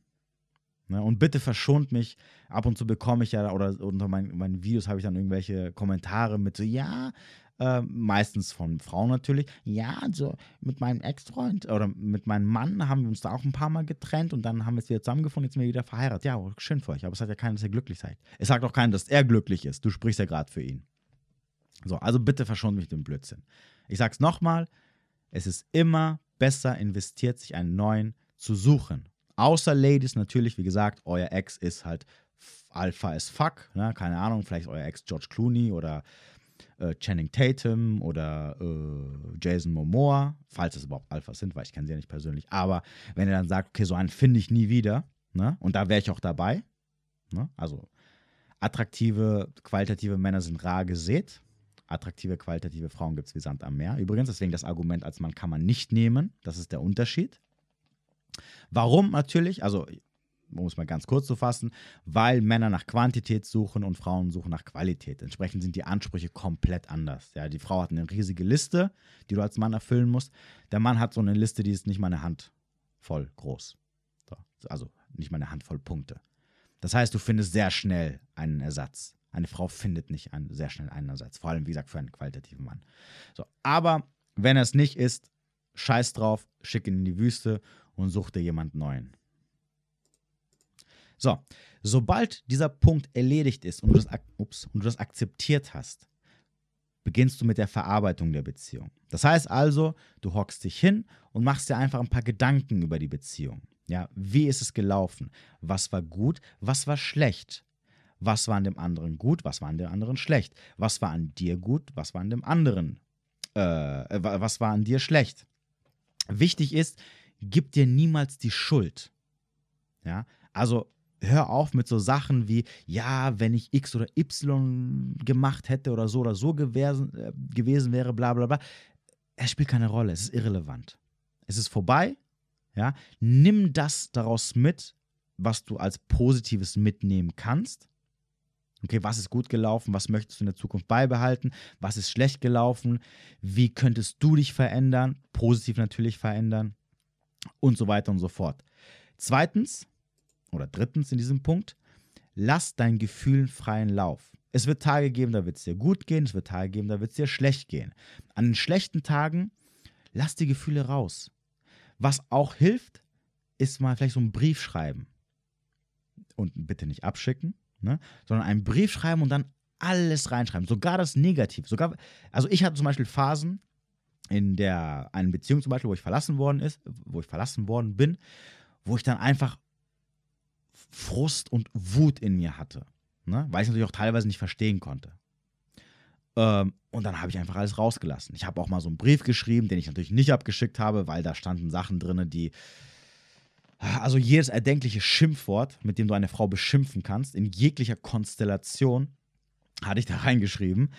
Ne? Und bitte verschont mich. Ab und zu bekomme ich ja, oder unter meinen, meinen Videos habe ich dann irgendwelche Kommentare mit so, ja, äh, meistens von Frauen natürlich, ja, so mit meinem Ex-Freund oder mit meinem Mann haben wir uns da auch ein paar Mal getrennt und dann haben wir es wieder zusammengefunden, jetzt sind wir wieder verheiratet. Ja, schön für euch, aber es sagt ja keiner, dass ihr glücklich seid. Es sagt auch keiner, dass er glücklich ist. Du sprichst ja gerade für ihn. So, also bitte verschont mich den Blödsinn. Ich sag's nochmal, es ist immer besser investiert, sich einen neuen zu suchen. Außer Ladies natürlich, wie gesagt, euer Ex ist halt Alpha as fuck, ne? keine Ahnung, vielleicht euer Ex George Clooney oder äh, Channing Tatum oder äh, Jason Momoa, falls es überhaupt Alphas sind, weil ich kenne sie ja nicht persönlich. Aber wenn ihr dann sagt, okay, so einen finde ich nie wieder, ne? und da wäre ich auch dabei, ne? also attraktive, qualitative Männer sind rar gesät. Attraktive, qualitative Frauen gibt es wie Sand am Meer. Übrigens, deswegen das Argument als Mann kann man nicht nehmen. Das ist der Unterschied. Warum natürlich? Also um es mal ganz kurz zu fassen, weil Männer nach Quantität suchen und Frauen suchen nach Qualität. Entsprechend sind die Ansprüche komplett anders. Ja, die Frau hat eine riesige Liste, die du als Mann erfüllen musst. Der Mann hat so eine Liste, die ist nicht mal eine Handvoll groß. So, also nicht mal eine Handvoll Punkte. Das heißt, du findest sehr schnell einen Ersatz. Eine Frau findet nicht einen, sehr schnell einen Ersatz. Vor allem, wie gesagt, für einen qualitativen Mann. So, aber wenn es nicht ist, scheiß drauf, schick ihn in die Wüste und such dir jemand Neuen. So, sobald dieser Punkt erledigt ist und du, das, ups, und du das akzeptiert hast, beginnst du mit der Verarbeitung der Beziehung. Das heißt also, du hockst dich hin und machst dir einfach ein paar Gedanken über die Beziehung. Ja, wie ist es gelaufen? Was war gut? Was war schlecht? Was war an dem anderen gut? Was war an dem anderen schlecht? Was war an dir gut? Was war an dem anderen? Äh, was war an dir schlecht? Wichtig ist, gib dir niemals die Schuld. Ja, also hör auf mit so Sachen wie, ja, wenn ich X oder Y gemacht hätte oder so oder so gewesen, äh, gewesen wäre, bla bla bla. Es spielt keine Rolle, es ist irrelevant. Es ist vorbei, ja. Nimm das daraus mit, was du als Positives mitnehmen kannst. Okay, was ist gut gelaufen? Was möchtest du in der Zukunft beibehalten? Was ist schlecht gelaufen? Wie könntest du dich verändern? Positiv natürlich verändern und so weiter und so fort. Zweitens, oder drittens in diesem Punkt, lass deinen Gefühlen freien Lauf. Es wird Tage geben, da wird es dir gut gehen, es wird Tage geben, da wird es dir schlecht gehen. An den schlechten Tagen, lass die Gefühle raus. Was auch hilft, ist mal vielleicht so einen Brief schreiben. Und bitte nicht abschicken, ne? sondern einen Brief schreiben und dann alles reinschreiben, sogar das Negativ. Sogar, also ich hatte zum Beispiel Phasen in der einen Beziehung zum Beispiel, wo ich verlassen worden ist, wo ich verlassen worden bin, wo ich dann einfach Frust und Wut in mir hatte. Ne? Weil ich natürlich auch teilweise nicht verstehen konnte. Ähm, und dann habe ich einfach alles rausgelassen. Ich habe auch mal so einen Brief geschrieben, den ich natürlich nicht abgeschickt habe, weil da standen Sachen drin, die. Also jedes erdenkliche Schimpfwort, mit dem du eine Frau beschimpfen kannst, in jeglicher Konstellation, hatte ich da reingeschrieben.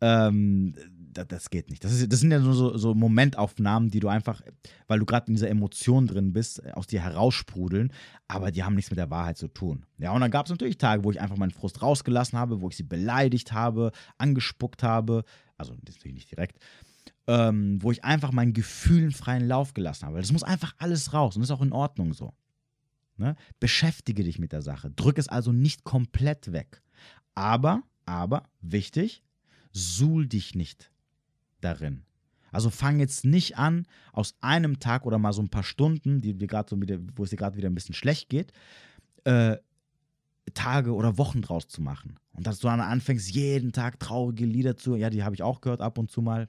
Ähm, das, das, geht nicht. Das, ist, das sind ja nur so, so, Momentaufnahmen, die du einfach, weil du gerade in dieser Emotion drin bist, aus dir heraussprudeln, aber die haben nichts mit der Wahrheit zu tun. Ja, und dann gab es natürlich Tage, wo ich einfach meinen Frust rausgelassen habe, wo ich sie beleidigt habe, angespuckt habe, also natürlich nicht direkt, ähm, wo ich einfach meinen Gefühlen freien Lauf gelassen habe. Das muss einfach alles raus und das ist auch in Ordnung so. Ne? Beschäftige dich mit der Sache. Drück es also nicht komplett weg. Aber, aber, wichtig, suhl dich nicht darin. Also fang jetzt nicht an, aus einem Tag oder mal so ein paar Stunden, die dir so wieder, wo es dir gerade wieder ein bisschen schlecht geht, äh, Tage oder Wochen draus zu machen. Und dass du dann anfängst, jeden Tag traurige Lieder zu, ja, die habe ich auch gehört ab und zu mal.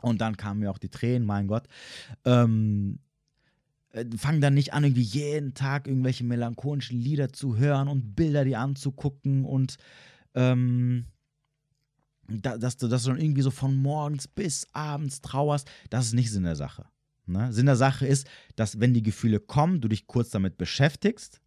Und dann kamen mir auch die Tränen, mein Gott. Ähm, äh, fang dann nicht an, irgendwie jeden Tag irgendwelche melancholischen Lieder zu hören und Bilder die anzugucken und ähm, dass du das dann irgendwie so von morgens bis abends trauerst, das ist nicht Sinn der Sache. Ne? Sinn der Sache ist, dass wenn die Gefühle kommen, du dich kurz damit beschäftigst,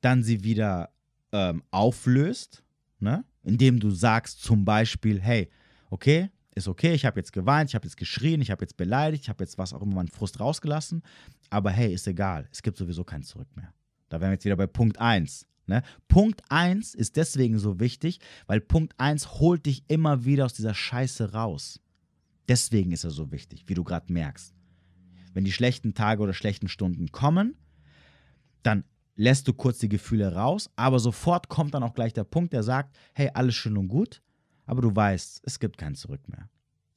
dann sie wieder ähm, auflöst, ne? indem du sagst zum Beispiel, hey, okay, ist okay, ich habe jetzt geweint, ich habe jetzt geschrien, ich habe jetzt beleidigt, ich habe jetzt was auch immer meinen Frust rausgelassen, aber hey, ist egal, es gibt sowieso kein Zurück mehr. Da wären wir jetzt wieder bei Punkt 1. Ne? Punkt 1 ist deswegen so wichtig, weil Punkt 1 holt dich immer wieder aus dieser Scheiße raus. Deswegen ist er so wichtig, wie du gerade merkst. Wenn die schlechten Tage oder schlechten Stunden kommen, dann lässt du kurz die Gefühle raus, aber sofort kommt dann auch gleich der Punkt, der sagt, hey, alles schön und gut, aber du weißt, es gibt kein Zurück mehr.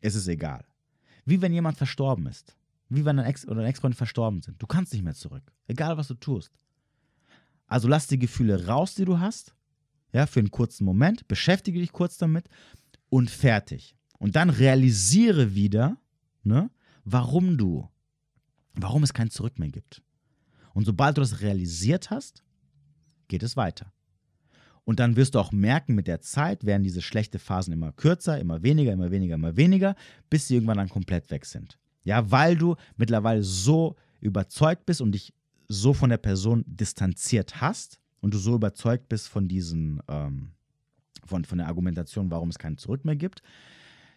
Es ist egal. Wie wenn jemand verstorben ist. Wie wenn ein Ex oder ein Ex-Freund verstorben sind. Du kannst nicht mehr zurück. Egal, was du tust. Also lass die Gefühle raus, die du hast. Ja, für einen kurzen Moment. Beschäftige dich kurz damit und fertig. Und dann realisiere wieder, ne, warum du, warum es kein Zurück mehr gibt. Und sobald du das realisiert hast, geht es weiter. Und dann wirst du auch merken, mit der Zeit werden diese schlechten Phasen immer kürzer, immer weniger, immer weniger, immer weniger, bis sie irgendwann dann komplett weg sind. Ja, weil du mittlerweile so überzeugt bist und dich so von der Person distanziert hast und du so überzeugt bist von diesen, ähm, von, von der Argumentation, warum es kein Zurück mehr gibt,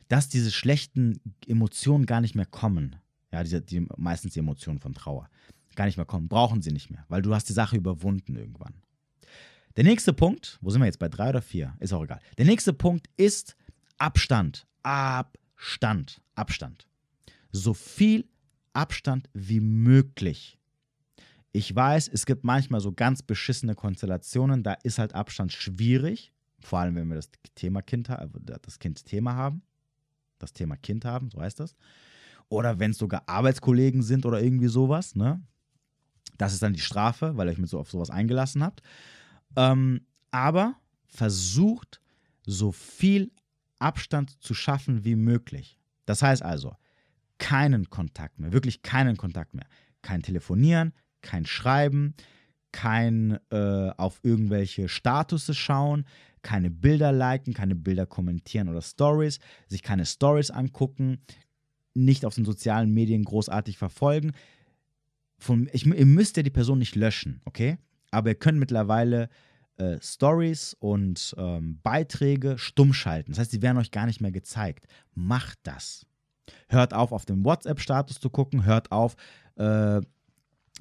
dass diese schlechten Emotionen gar nicht mehr kommen. Ja, diese, die, meistens die Emotionen von Trauer. Gar nicht mehr kommen. Brauchen sie nicht mehr, weil du hast die Sache überwunden irgendwann. Der nächste Punkt, wo sind wir jetzt bei drei oder vier? Ist auch egal. Der nächste Punkt ist Abstand. Abstand. Abstand. So viel Abstand wie möglich. Ich weiß, es gibt manchmal so ganz beschissene Konstellationen, da ist halt Abstand schwierig, vor allem wenn wir das Thema Kind, das Kind-Thema haben, das Thema Kind haben, so heißt das. Oder wenn es sogar Arbeitskollegen sind oder irgendwie sowas, ne? Das ist dann die Strafe, weil ihr euch mit so auf sowas eingelassen habt. Ähm, aber versucht, so viel Abstand zu schaffen wie möglich. Das heißt also, keinen Kontakt mehr, wirklich keinen Kontakt mehr. Kein Telefonieren, kein Schreiben, kein äh, auf irgendwelche Statusse schauen, keine Bilder liken, keine Bilder kommentieren oder Stories, sich keine Stories angucken, nicht auf den sozialen Medien großartig verfolgen. Von, ich, ihr müsst ja die Person nicht löschen, okay? Aber ihr könnt mittlerweile äh, Stories und ähm, Beiträge stumm schalten. Das heißt, sie werden euch gar nicht mehr gezeigt. Macht das. Hört auf, auf den WhatsApp-Status zu gucken, hört auf, äh,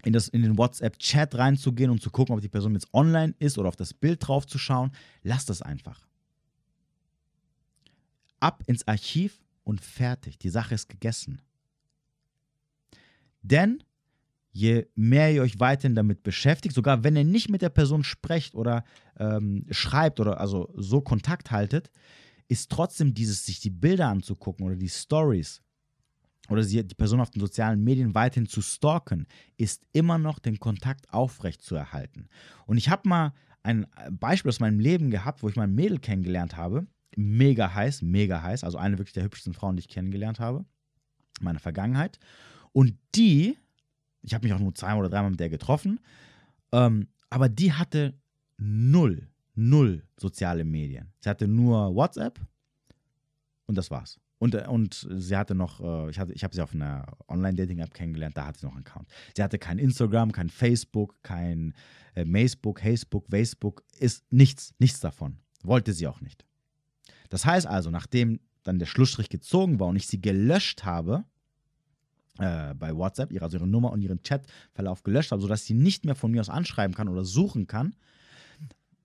in, das, in den WhatsApp-Chat reinzugehen und zu gucken, ob die Person jetzt online ist oder auf das Bild drauf zu schauen. Lasst das einfach. Ab ins Archiv und fertig. Die Sache ist gegessen. Denn je mehr ihr euch weiterhin damit beschäftigt, sogar wenn ihr nicht mit der Person sprecht oder ähm, schreibt oder also so Kontakt haltet, ist trotzdem dieses, sich die Bilder anzugucken oder die Stories oder sie, die Person auf den sozialen Medien weiterhin zu stalken, ist immer noch den Kontakt aufrecht zu erhalten. Und ich habe mal ein Beispiel aus meinem Leben gehabt, wo ich mein Mädel kennengelernt habe. Mega heiß, mega heiß. Also eine wirklich der hübschesten Frauen, die ich kennengelernt habe. In meiner Vergangenheit. Und die, ich habe mich auch nur zweimal oder dreimal mit der getroffen, ähm, aber die hatte null, null soziale Medien. Sie hatte nur WhatsApp und das war's. Und, äh, und sie hatte noch, äh, ich, ich habe sie auf einer Online-Dating-App kennengelernt, da hatte sie noch einen Account. Sie hatte kein Instagram, kein Facebook, kein äh, Facebook, Facebook, Facebook, ist nichts, nichts davon. Wollte sie auch nicht. Das heißt also, nachdem dann der Schlussstrich gezogen war und ich sie gelöscht habe, äh, bei WhatsApp, also ihre Nummer und ihren Chatverlauf gelöscht habe, sodass sie nicht mehr von mir aus anschreiben kann oder suchen kann,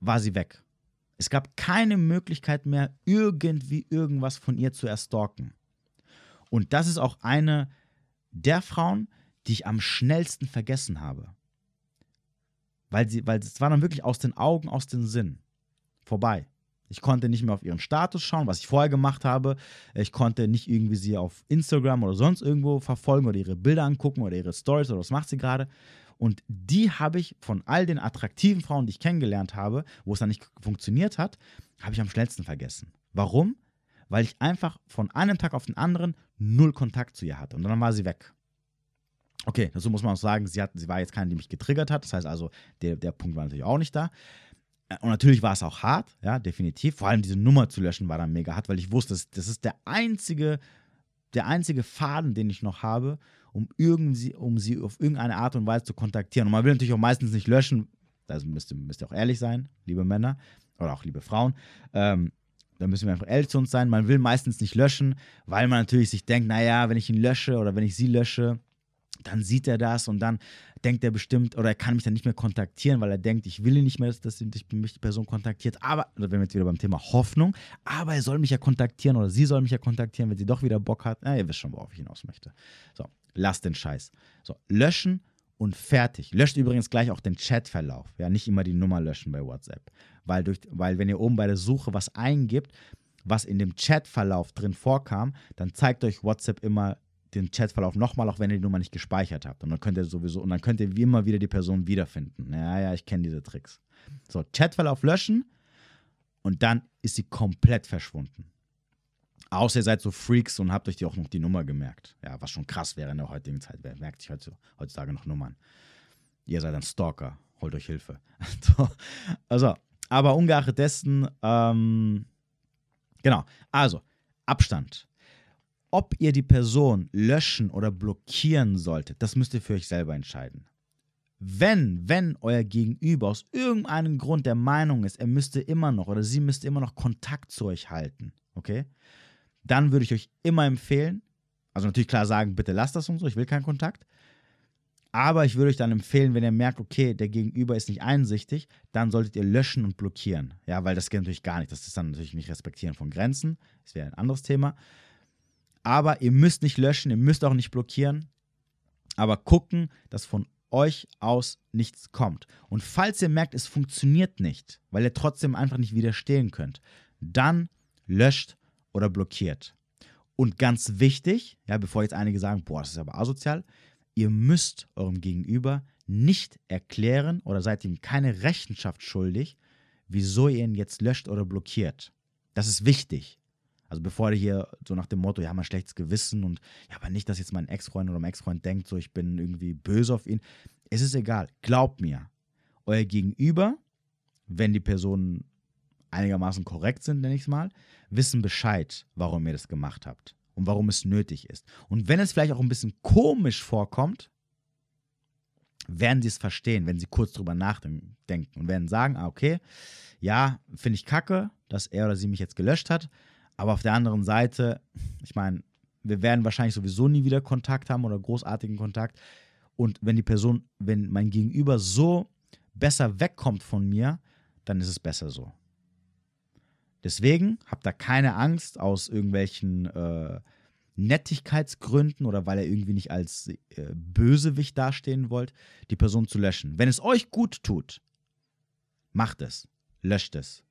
war sie weg. Es gab keine Möglichkeit mehr, irgendwie irgendwas von ihr zu erstalken. Und das ist auch eine der Frauen, die ich am schnellsten vergessen habe. Weil, sie, weil es war dann wirklich aus den Augen, aus den Sinn. Vorbei. Ich konnte nicht mehr auf ihren Status schauen, was ich vorher gemacht habe. Ich konnte nicht irgendwie sie auf Instagram oder sonst irgendwo verfolgen oder ihre Bilder angucken oder ihre Stories oder was macht sie gerade. Und die habe ich von all den attraktiven Frauen, die ich kennengelernt habe, wo es dann nicht funktioniert hat, habe ich am schnellsten vergessen. Warum? Weil ich einfach von einem Tag auf den anderen null Kontakt zu ihr hatte. Und dann war sie weg. Okay, dazu muss man auch sagen, sie, hat, sie war jetzt keine, die mich getriggert hat. Das heißt also, der, der Punkt war natürlich auch nicht da. Und natürlich war es auch hart, ja, definitiv. Vor allem diese Nummer zu löschen war dann mega hart, weil ich wusste, das, das ist der einzige, der einzige Faden, den ich noch habe, um, irgendwie, um sie auf irgendeine Art und Weise zu kontaktieren. Und man will natürlich auch meistens nicht löschen, da müsst, müsst ihr auch ehrlich sein, liebe Männer oder auch liebe Frauen. Ähm, da müssen wir einfach ehrlich zu uns sein. Man will meistens nicht löschen, weil man natürlich sich denkt, naja, wenn ich ihn lösche oder wenn ich sie lösche, dann sieht er das und dann denkt er bestimmt, oder er kann mich dann nicht mehr kontaktieren, weil er denkt, ich will ihn nicht mehr, dass, mich die Person kontaktiert. Aber, oder wenn wir jetzt wieder beim Thema Hoffnung, aber er soll mich ja kontaktieren oder sie soll mich ja kontaktieren, wenn sie doch wieder Bock hat. Na, ihr wisst schon, worauf ich hinaus möchte. So, lasst den Scheiß. So, löschen und fertig. Löscht übrigens gleich auch den Chatverlauf. Ja, nicht immer die Nummer löschen bei WhatsApp. Weil, durch, weil wenn ihr oben bei der Suche was eingibt, was in dem Chatverlauf drin vorkam, dann zeigt euch WhatsApp immer den Chatverlauf nochmal, auch wenn ihr die Nummer nicht gespeichert habt. Und dann könnt ihr sowieso, und dann könnt ihr wie immer wieder die Person wiederfinden. Ja, ja, ich kenne diese Tricks. So, Chatverlauf löschen und dann ist sie komplett verschwunden. Außer ihr seid so Freaks und habt euch die auch noch die Nummer gemerkt. Ja, was schon krass wäre in der heutigen Zeit. Wer merkt sich heutzutage noch Nummern? Ihr seid ein Stalker. Holt euch Hilfe. (laughs) also, aber ungeachtet dessen, ähm, genau. Also, Abstand. Ob ihr die Person löschen oder blockieren solltet, das müsst ihr für euch selber entscheiden. Wenn, wenn euer Gegenüber aus irgendeinem Grund der Meinung ist, er müsste immer noch oder sie müsste immer noch Kontakt zu euch halten, okay? Dann würde ich euch immer empfehlen, also natürlich klar sagen, bitte lasst das und so, ich will keinen Kontakt. Aber ich würde euch dann empfehlen, wenn ihr merkt, okay, der Gegenüber ist nicht einsichtig, dann solltet ihr löschen und blockieren. Ja, weil das geht natürlich gar nicht. Das ist dann natürlich nicht Respektieren von Grenzen. Das wäre ein anderes Thema. Aber ihr müsst nicht löschen, ihr müsst auch nicht blockieren, aber gucken, dass von euch aus nichts kommt. Und falls ihr merkt, es funktioniert nicht, weil ihr trotzdem einfach nicht widerstehen könnt, dann löscht oder blockiert. Und ganz wichtig, ja, bevor jetzt einige sagen, boah, das ist aber asozial, ihr müsst eurem Gegenüber nicht erklären oder seid ihm keine Rechenschaft schuldig, wieso ihr ihn jetzt löscht oder blockiert. Das ist wichtig. Also bevor ihr hier so nach dem Motto, ja, mal schlechtes Gewissen und ja, aber nicht, dass jetzt mein Ex-Freund oder mein Ex-Freund denkt, so ich bin irgendwie böse auf ihn. Es ist egal. Glaubt mir, euer Gegenüber, wenn die Personen einigermaßen korrekt sind, nenne ich es mal, wissen Bescheid, warum ihr das gemacht habt und warum es nötig ist. Und wenn es vielleicht auch ein bisschen komisch vorkommt, werden sie es verstehen, wenn sie kurz drüber nachdenken und werden sagen, ah, okay, ja, finde ich kacke, dass er oder sie mich jetzt gelöscht hat, aber auf der anderen Seite, ich meine, wir werden wahrscheinlich sowieso nie wieder Kontakt haben oder großartigen Kontakt. Und wenn die Person, wenn mein Gegenüber so besser wegkommt von mir, dann ist es besser so. Deswegen habt da keine Angst aus irgendwelchen äh, Nettigkeitsgründen oder weil er irgendwie nicht als äh, Bösewicht dastehen wollt, die Person zu löschen. Wenn es euch gut tut, macht es, löscht es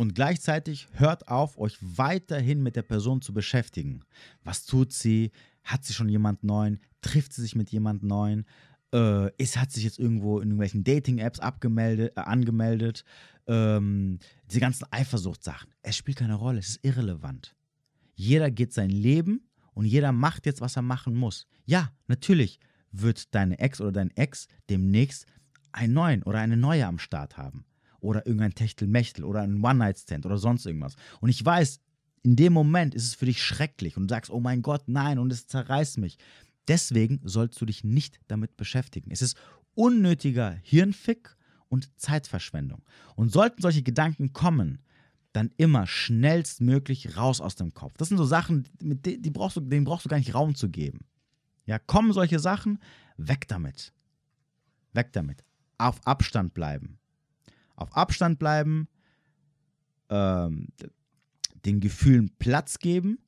und gleichzeitig hört auf, euch weiterhin mit der Person zu beschäftigen. Was tut sie? Hat sie schon jemand Neuen? Trifft sie sich mit jemand Neuen? Äh, ist, hat sich jetzt irgendwo in irgendwelchen Dating-Apps äh, angemeldet? Ähm, diese ganzen Eifersuchtssachen. Es spielt keine Rolle, es ist irrelevant. Jeder geht sein Leben und jeder macht jetzt, was er machen muss. Ja, natürlich wird deine Ex oder dein Ex demnächst einen neuen oder eine neue am Start haben oder irgendein Techtelmechtel oder ein One-Night-Stand oder sonst irgendwas. Und ich weiß, in dem Moment ist es für dich schrecklich und du sagst, oh mein Gott, nein, und es zerreißt mich. Deswegen sollst du dich nicht damit beschäftigen. Es ist unnötiger Hirnfick und Zeitverschwendung. Und sollten solche Gedanken kommen, dann immer schnellstmöglich raus aus dem Kopf. Das sind so Sachen, mit denen, die brauchst du, denen brauchst du gar nicht Raum zu geben. Ja, kommen solche Sachen, weg damit. Weg damit. Auf Abstand bleiben auf Abstand bleiben, ähm, den Gefühlen Platz geben,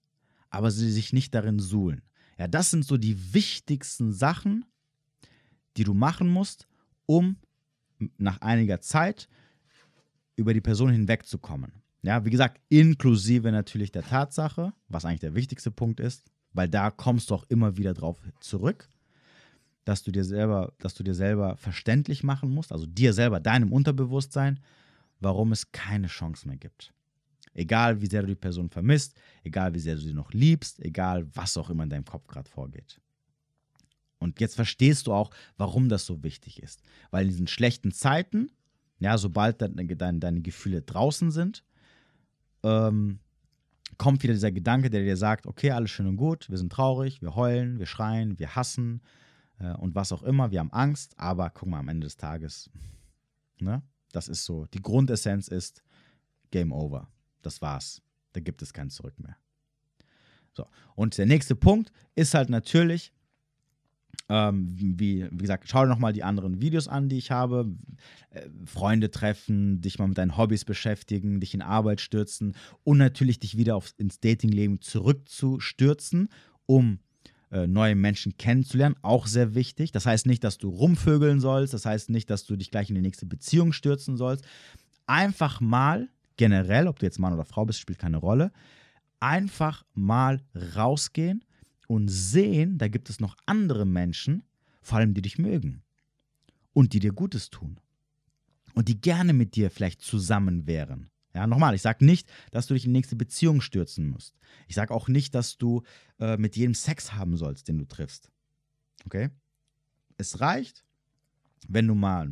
aber sie sich nicht darin suhlen. Ja, das sind so die wichtigsten Sachen, die du machen musst, um nach einiger Zeit über die Person hinwegzukommen. Ja, wie gesagt, inklusive natürlich der Tatsache, was eigentlich der wichtigste Punkt ist, weil da kommst du auch immer wieder drauf zurück dass du dir selber, dass du dir selber verständlich machen musst, also dir selber, deinem Unterbewusstsein, warum es keine Chance mehr gibt. Egal wie sehr du die Person vermisst, egal wie sehr du sie noch liebst, egal was auch immer in deinem Kopf gerade vorgeht. Und jetzt verstehst du auch, warum das so wichtig ist. Weil in diesen schlechten Zeiten, ja, sobald deine, deine, deine Gefühle draußen sind, ähm, kommt wieder dieser Gedanke, der dir sagt, okay, alles schön und gut, wir sind traurig, wir heulen, wir schreien, wir hassen äh, und was auch immer, wir haben Angst, aber guck mal, am Ende des Tages, ne? Das ist so, die Grundessenz ist Game Over. Das war's. Da gibt es kein Zurück mehr. So, und der nächste Punkt ist halt natürlich, ähm, wie, wie gesagt, schau dir nochmal die anderen Videos an, die ich habe. Äh, Freunde treffen, dich mal mit deinen Hobbys beschäftigen, dich in Arbeit stürzen und natürlich dich wieder aufs, ins Datingleben zurückzustürzen, um äh, neue Menschen kennenzulernen. Auch sehr wichtig. Das heißt nicht, dass du rumvögeln sollst. Das heißt nicht, dass du dich gleich in die nächste Beziehung stürzen sollst. Einfach mal generell, ob du jetzt Mann oder Frau bist, spielt keine Rolle. Einfach mal rausgehen und sehen, da gibt es noch andere Menschen, vor allem die dich mögen und die dir Gutes tun und die gerne mit dir vielleicht zusammen wären. Ja, nochmal, ich sage nicht, dass du dich in die nächste Beziehung stürzen musst. Ich sage auch nicht, dass du äh, mit jedem Sex haben sollst, den du triffst. Okay? Es reicht, wenn du mal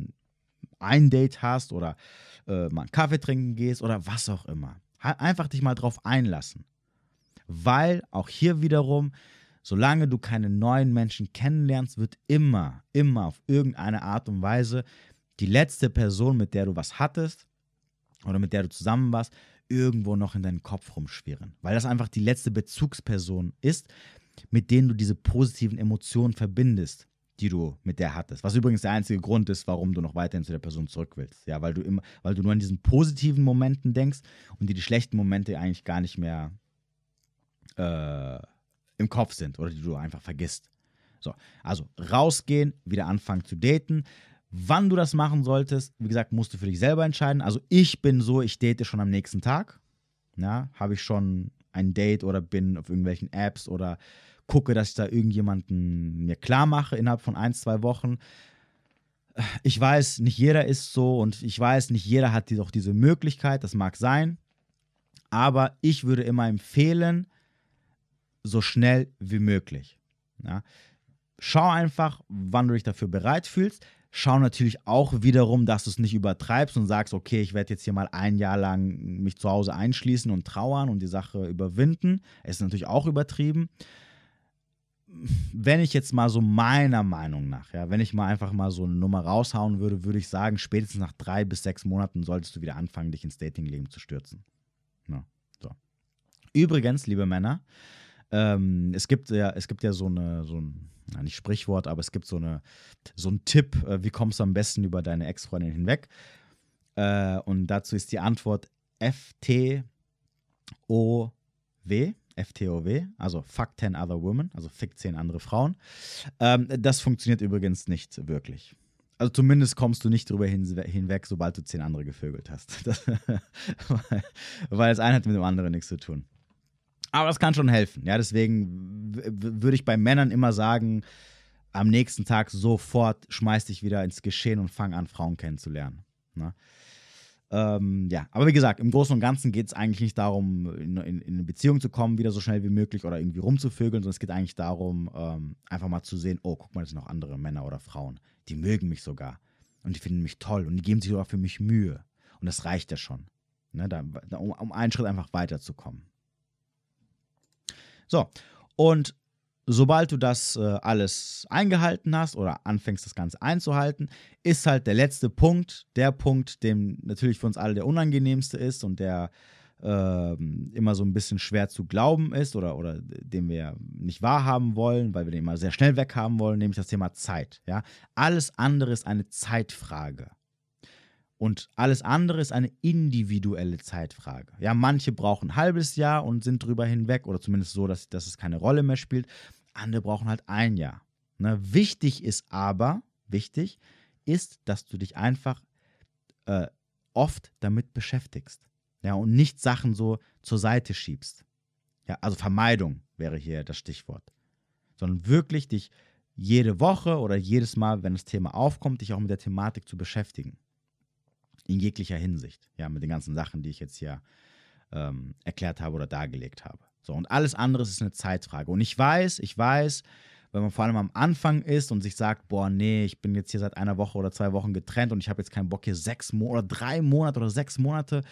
ein Date hast oder äh, mal einen Kaffee trinken gehst oder was auch immer. Einfach dich mal drauf einlassen. Weil auch hier wiederum solange du keine neuen Menschen kennenlernst, wird immer, immer auf irgendeine Art und Weise die letzte Person, mit der du was hattest oder mit der du zusammen warst, irgendwo noch in deinen Kopf rumschwirren. Weil das einfach die letzte Bezugsperson ist, mit denen du diese positiven Emotionen verbindest, die du mit der hattest. Was übrigens der einzige Grund ist, warum du noch weiterhin zu der Person zurück willst. Ja, weil du immer, weil du nur an diesen positiven Momenten denkst und dir die schlechten Momente eigentlich gar nicht mehr äh, im Kopf sind oder die du einfach vergisst. So, also rausgehen, wieder anfangen zu daten. Wann du das machen solltest, wie gesagt, musst du für dich selber entscheiden. Also ich bin so, ich date schon am nächsten Tag. Ja, habe ich schon ein Date oder bin auf irgendwelchen Apps oder gucke, dass ich da irgendjemanden mir klar mache innerhalb von ein, zwei Wochen. Ich weiß, nicht jeder ist so und ich weiß, nicht jeder hat auch diese Möglichkeit, das mag sein. Aber ich würde immer empfehlen, so schnell wie möglich. Ja. Schau einfach, wann du dich dafür bereit fühlst. Schau natürlich auch wiederum, dass du es nicht übertreibst und sagst, okay, ich werde jetzt hier mal ein Jahr lang mich zu Hause einschließen und trauern und die Sache überwinden. Es ist natürlich auch übertrieben. Wenn ich jetzt mal so meiner Meinung nach, ja, wenn ich mal einfach mal so eine Nummer raushauen würde, würde ich sagen, spätestens nach drei bis sechs Monaten solltest du wieder anfangen, dich ins Datingleben zu stürzen. Ja, so. Übrigens, liebe Männer, ähm, es gibt ja, es gibt ja so eine, so ein, na, nicht Sprichwort, aber es gibt so eine, so ein Tipp, äh, wie kommst du am besten über deine Ex-Freundin hinweg? Äh, und dazu ist die Antwort FTOW, FTOW, also Fuck 10 Other Women, also Fick 10 andere Frauen. Ähm, das funktioniert übrigens nicht wirklich. Also zumindest kommst du nicht drüber hin, hinweg, sobald du zehn andere gevögelt hast. Das, (laughs) weil, weil das eine hat mit dem anderen nichts zu tun. Aber das kann schon helfen. Ja, deswegen würde ich bei Männern immer sagen, am nächsten Tag sofort schmeiß dich wieder ins Geschehen und fang an, Frauen kennenzulernen. Ne? Ähm, ja, aber wie gesagt, im Großen und Ganzen geht es eigentlich nicht darum, in, in, in, eine Beziehung zu kommen, wieder so schnell wie möglich oder irgendwie rumzuvögeln, sondern es geht eigentlich darum, ähm, einfach mal zu sehen, oh, guck mal, das sind noch andere Männer oder Frauen. Die mögen mich sogar. Und die finden mich toll und die geben sich sogar für mich Mühe. Und das reicht ja schon. Ne, da, um, um einen Schritt einfach weiterzukommen. So, und sobald du das äh, alles eingehalten hast oder anfängst, das Ganze einzuhalten, ist halt der letzte Punkt, der Punkt, dem natürlich für uns alle der unangenehmste ist und der äh, immer so ein bisschen schwer zu glauben ist oder, oder den wir nicht wahrhaben wollen, weil wir den immer sehr schnell weghaben wollen, nämlich das Thema Zeit. Ja? Alles andere ist eine Zeitfrage. Und alles andere ist eine individuelle Zeitfrage. Ja, manche brauchen ein halbes Jahr und sind drüber hinweg oder zumindest so, dass, dass es keine Rolle mehr spielt. Andere brauchen halt ein Jahr. Ne? Wichtig ist aber, wichtig ist, dass du dich einfach äh, oft damit beschäftigst. Ja, und nicht Sachen so zur Seite schiebst. Ja, also Vermeidung wäre hier das Stichwort. Sondern wirklich dich jede Woche oder jedes Mal, wenn das Thema aufkommt, dich auch mit der Thematik zu beschäftigen in jeglicher Hinsicht. Ja, mit den ganzen Sachen, die ich jetzt hier ähm, erklärt habe oder dargelegt habe. So, und alles andere ist eine Zeitfrage. Und ich weiß, ich weiß, wenn man vor allem am Anfang ist und sich sagt, boah, nee, ich bin jetzt hier seit einer Woche oder zwei Wochen getrennt und ich habe jetzt keinen Bock hier sechs Monate oder drei Monate oder sechs Monate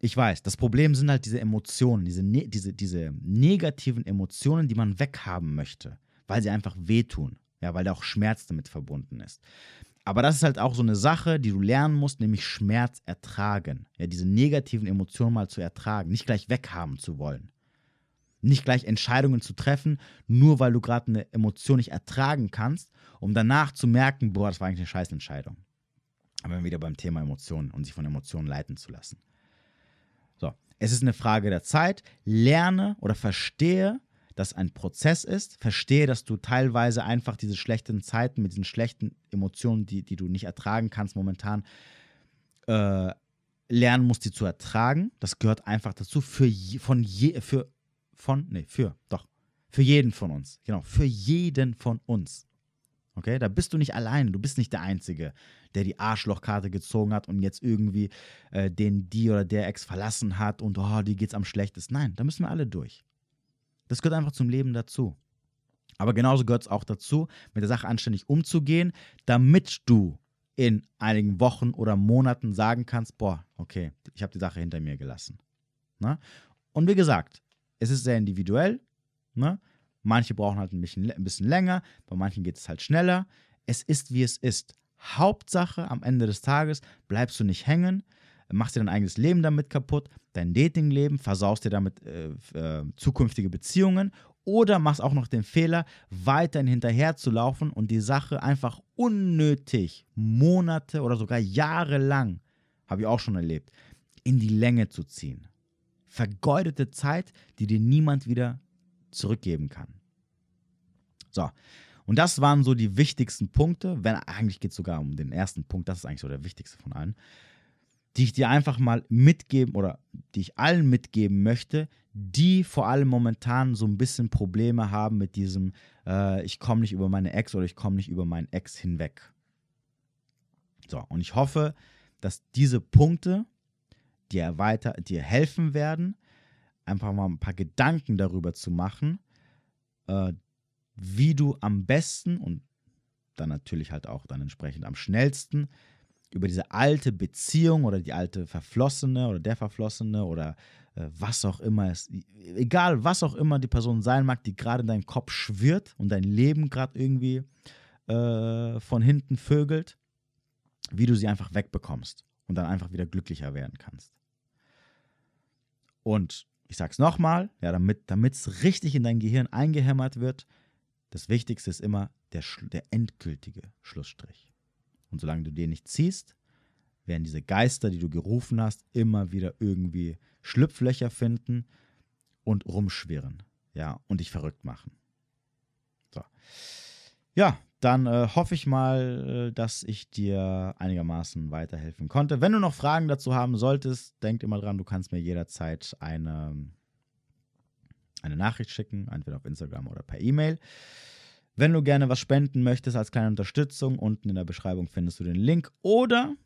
Ich weiß, das Problem sind halt diese Emotionen, diese, ne diese, diese negativen Emotionen, die man weghaben möchte, weil sie einfach wehtun. Ja, weil da auch Schmerz damit verbunden ist. Aber das ist halt auch so eine Sache, die du lernen musst, nämlich Schmerz ertragen. Ja, diese negativen Emotionen mal zu ertragen, nicht gleich weghaben zu wollen. Nicht gleich Entscheidungen zu treffen, nur weil du gerade eine Emotion nicht ertragen kannst, um danach zu merken, boah, das war eigentlich eine Scheißentscheidung. Aber wir wieder beim Thema Emotionen und sich von Emotionen leiten zu lassen. So, es ist eine Frage der Zeit. Lerne oder verstehe, dass ein Prozess ist. Verstehe, dass du teilweise einfach diese schlechten Zeiten mit diesen schlechten Emotionen, die, die du nicht ertragen kannst momentan, äh, lernen musst, die zu ertragen. Das gehört einfach dazu. Für, je, von je, für, von, nee, für, doch. Für jeden von uns. Genau, für jeden von uns. Okay, da bist du nicht allein, du bist nicht der Einzige, der die Arschlochkarte gezogen hat und jetzt irgendwie äh, den die oder der Ex verlassen hat und oh, die geht's am schlechtesten. Nein, da müssen wir alle durch. Das gehört einfach zum Leben dazu. Aber genauso gehört es auch dazu, mit der Sache anständig umzugehen, damit du in einigen Wochen oder Monaten sagen kannst, boah, okay, ich habe die Sache hinter mir gelassen. Ne? Und wie gesagt, es ist sehr individuell. Ne? Manche brauchen halt ein bisschen, ein bisschen länger, bei manchen geht es halt schneller. Es ist, wie es ist. Hauptsache, am Ende des Tages bleibst du nicht hängen, machst dir dein eigenes Leben damit kaputt, dein Datingleben, versaust dir damit äh, äh, zukünftige Beziehungen oder machst auch noch den Fehler, weiterhin hinterher zu laufen und die Sache einfach unnötig Monate oder sogar Jahre lang, habe ich auch schon erlebt, in die Länge zu ziehen. Vergeudete Zeit, die dir niemand wieder zurückgeben kann. So, und das waren so die wichtigsten Punkte, wenn eigentlich geht es sogar um den ersten Punkt, das ist eigentlich so der wichtigste von allen, die ich dir einfach mal mitgeben oder die ich allen mitgeben möchte, die vor allem momentan so ein bisschen Probleme haben mit diesem, äh, ich komme nicht über meine Ex oder ich komme nicht über meinen Ex hinweg. So, und ich hoffe, dass diese Punkte dir weiter, dir helfen werden, einfach mal ein paar Gedanken darüber zu machen, äh, wie du am besten und dann natürlich halt auch dann entsprechend am schnellsten über diese alte Beziehung oder die alte Verflossene oder der Verflossene oder äh, was auch immer es, egal was auch immer die Person sein mag, die gerade in deinem Kopf schwirrt und dein Leben gerade irgendwie äh, von hinten vögelt, wie du sie einfach wegbekommst und dann einfach wieder glücklicher werden kannst. Und ich sag's nochmal, ja, damit es richtig in dein Gehirn eingehämmert wird, das Wichtigste ist immer der, der endgültige Schlussstrich. Und solange du den nicht ziehst, werden diese Geister, die du gerufen hast, immer wieder irgendwie Schlupflöcher finden und rumschwirren. Ja, und dich verrückt machen. So. Ja, dann äh, hoffe ich mal, äh, dass ich dir einigermaßen weiterhelfen konnte. Wenn du noch Fragen dazu haben solltest, denk immer dran, du kannst mir jederzeit eine, eine Nachricht schicken, entweder auf Instagram oder per E-Mail. Wenn du gerne was spenden möchtest als kleine Unterstützung, unten in der Beschreibung findest du den Link. Oder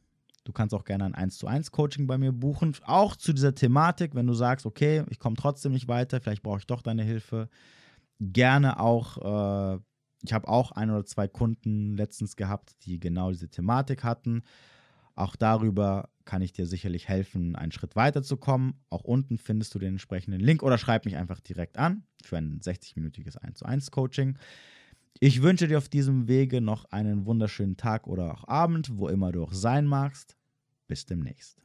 du kannst auch gerne ein 1 zu 1 Coaching bei mir buchen. Auch zu dieser Thematik, wenn du sagst, okay, ich komme trotzdem nicht weiter, vielleicht brauche ich doch deine Hilfe. Gerne auch äh, ich habe auch ein oder zwei Kunden letztens gehabt, die genau diese Thematik hatten. Auch darüber kann ich dir sicherlich helfen, einen Schritt weiterzukommen. Auch unten findest du den entsprechenden Link oder schreib mich einfach direkt an für ein 60-minütiges 1 zu 1 Coaching. Ich wünsche dir auf diesem Wege noch einen wunderschönen Tag oder auch Abend, wo immer du auch sein magst. Bis demnächst.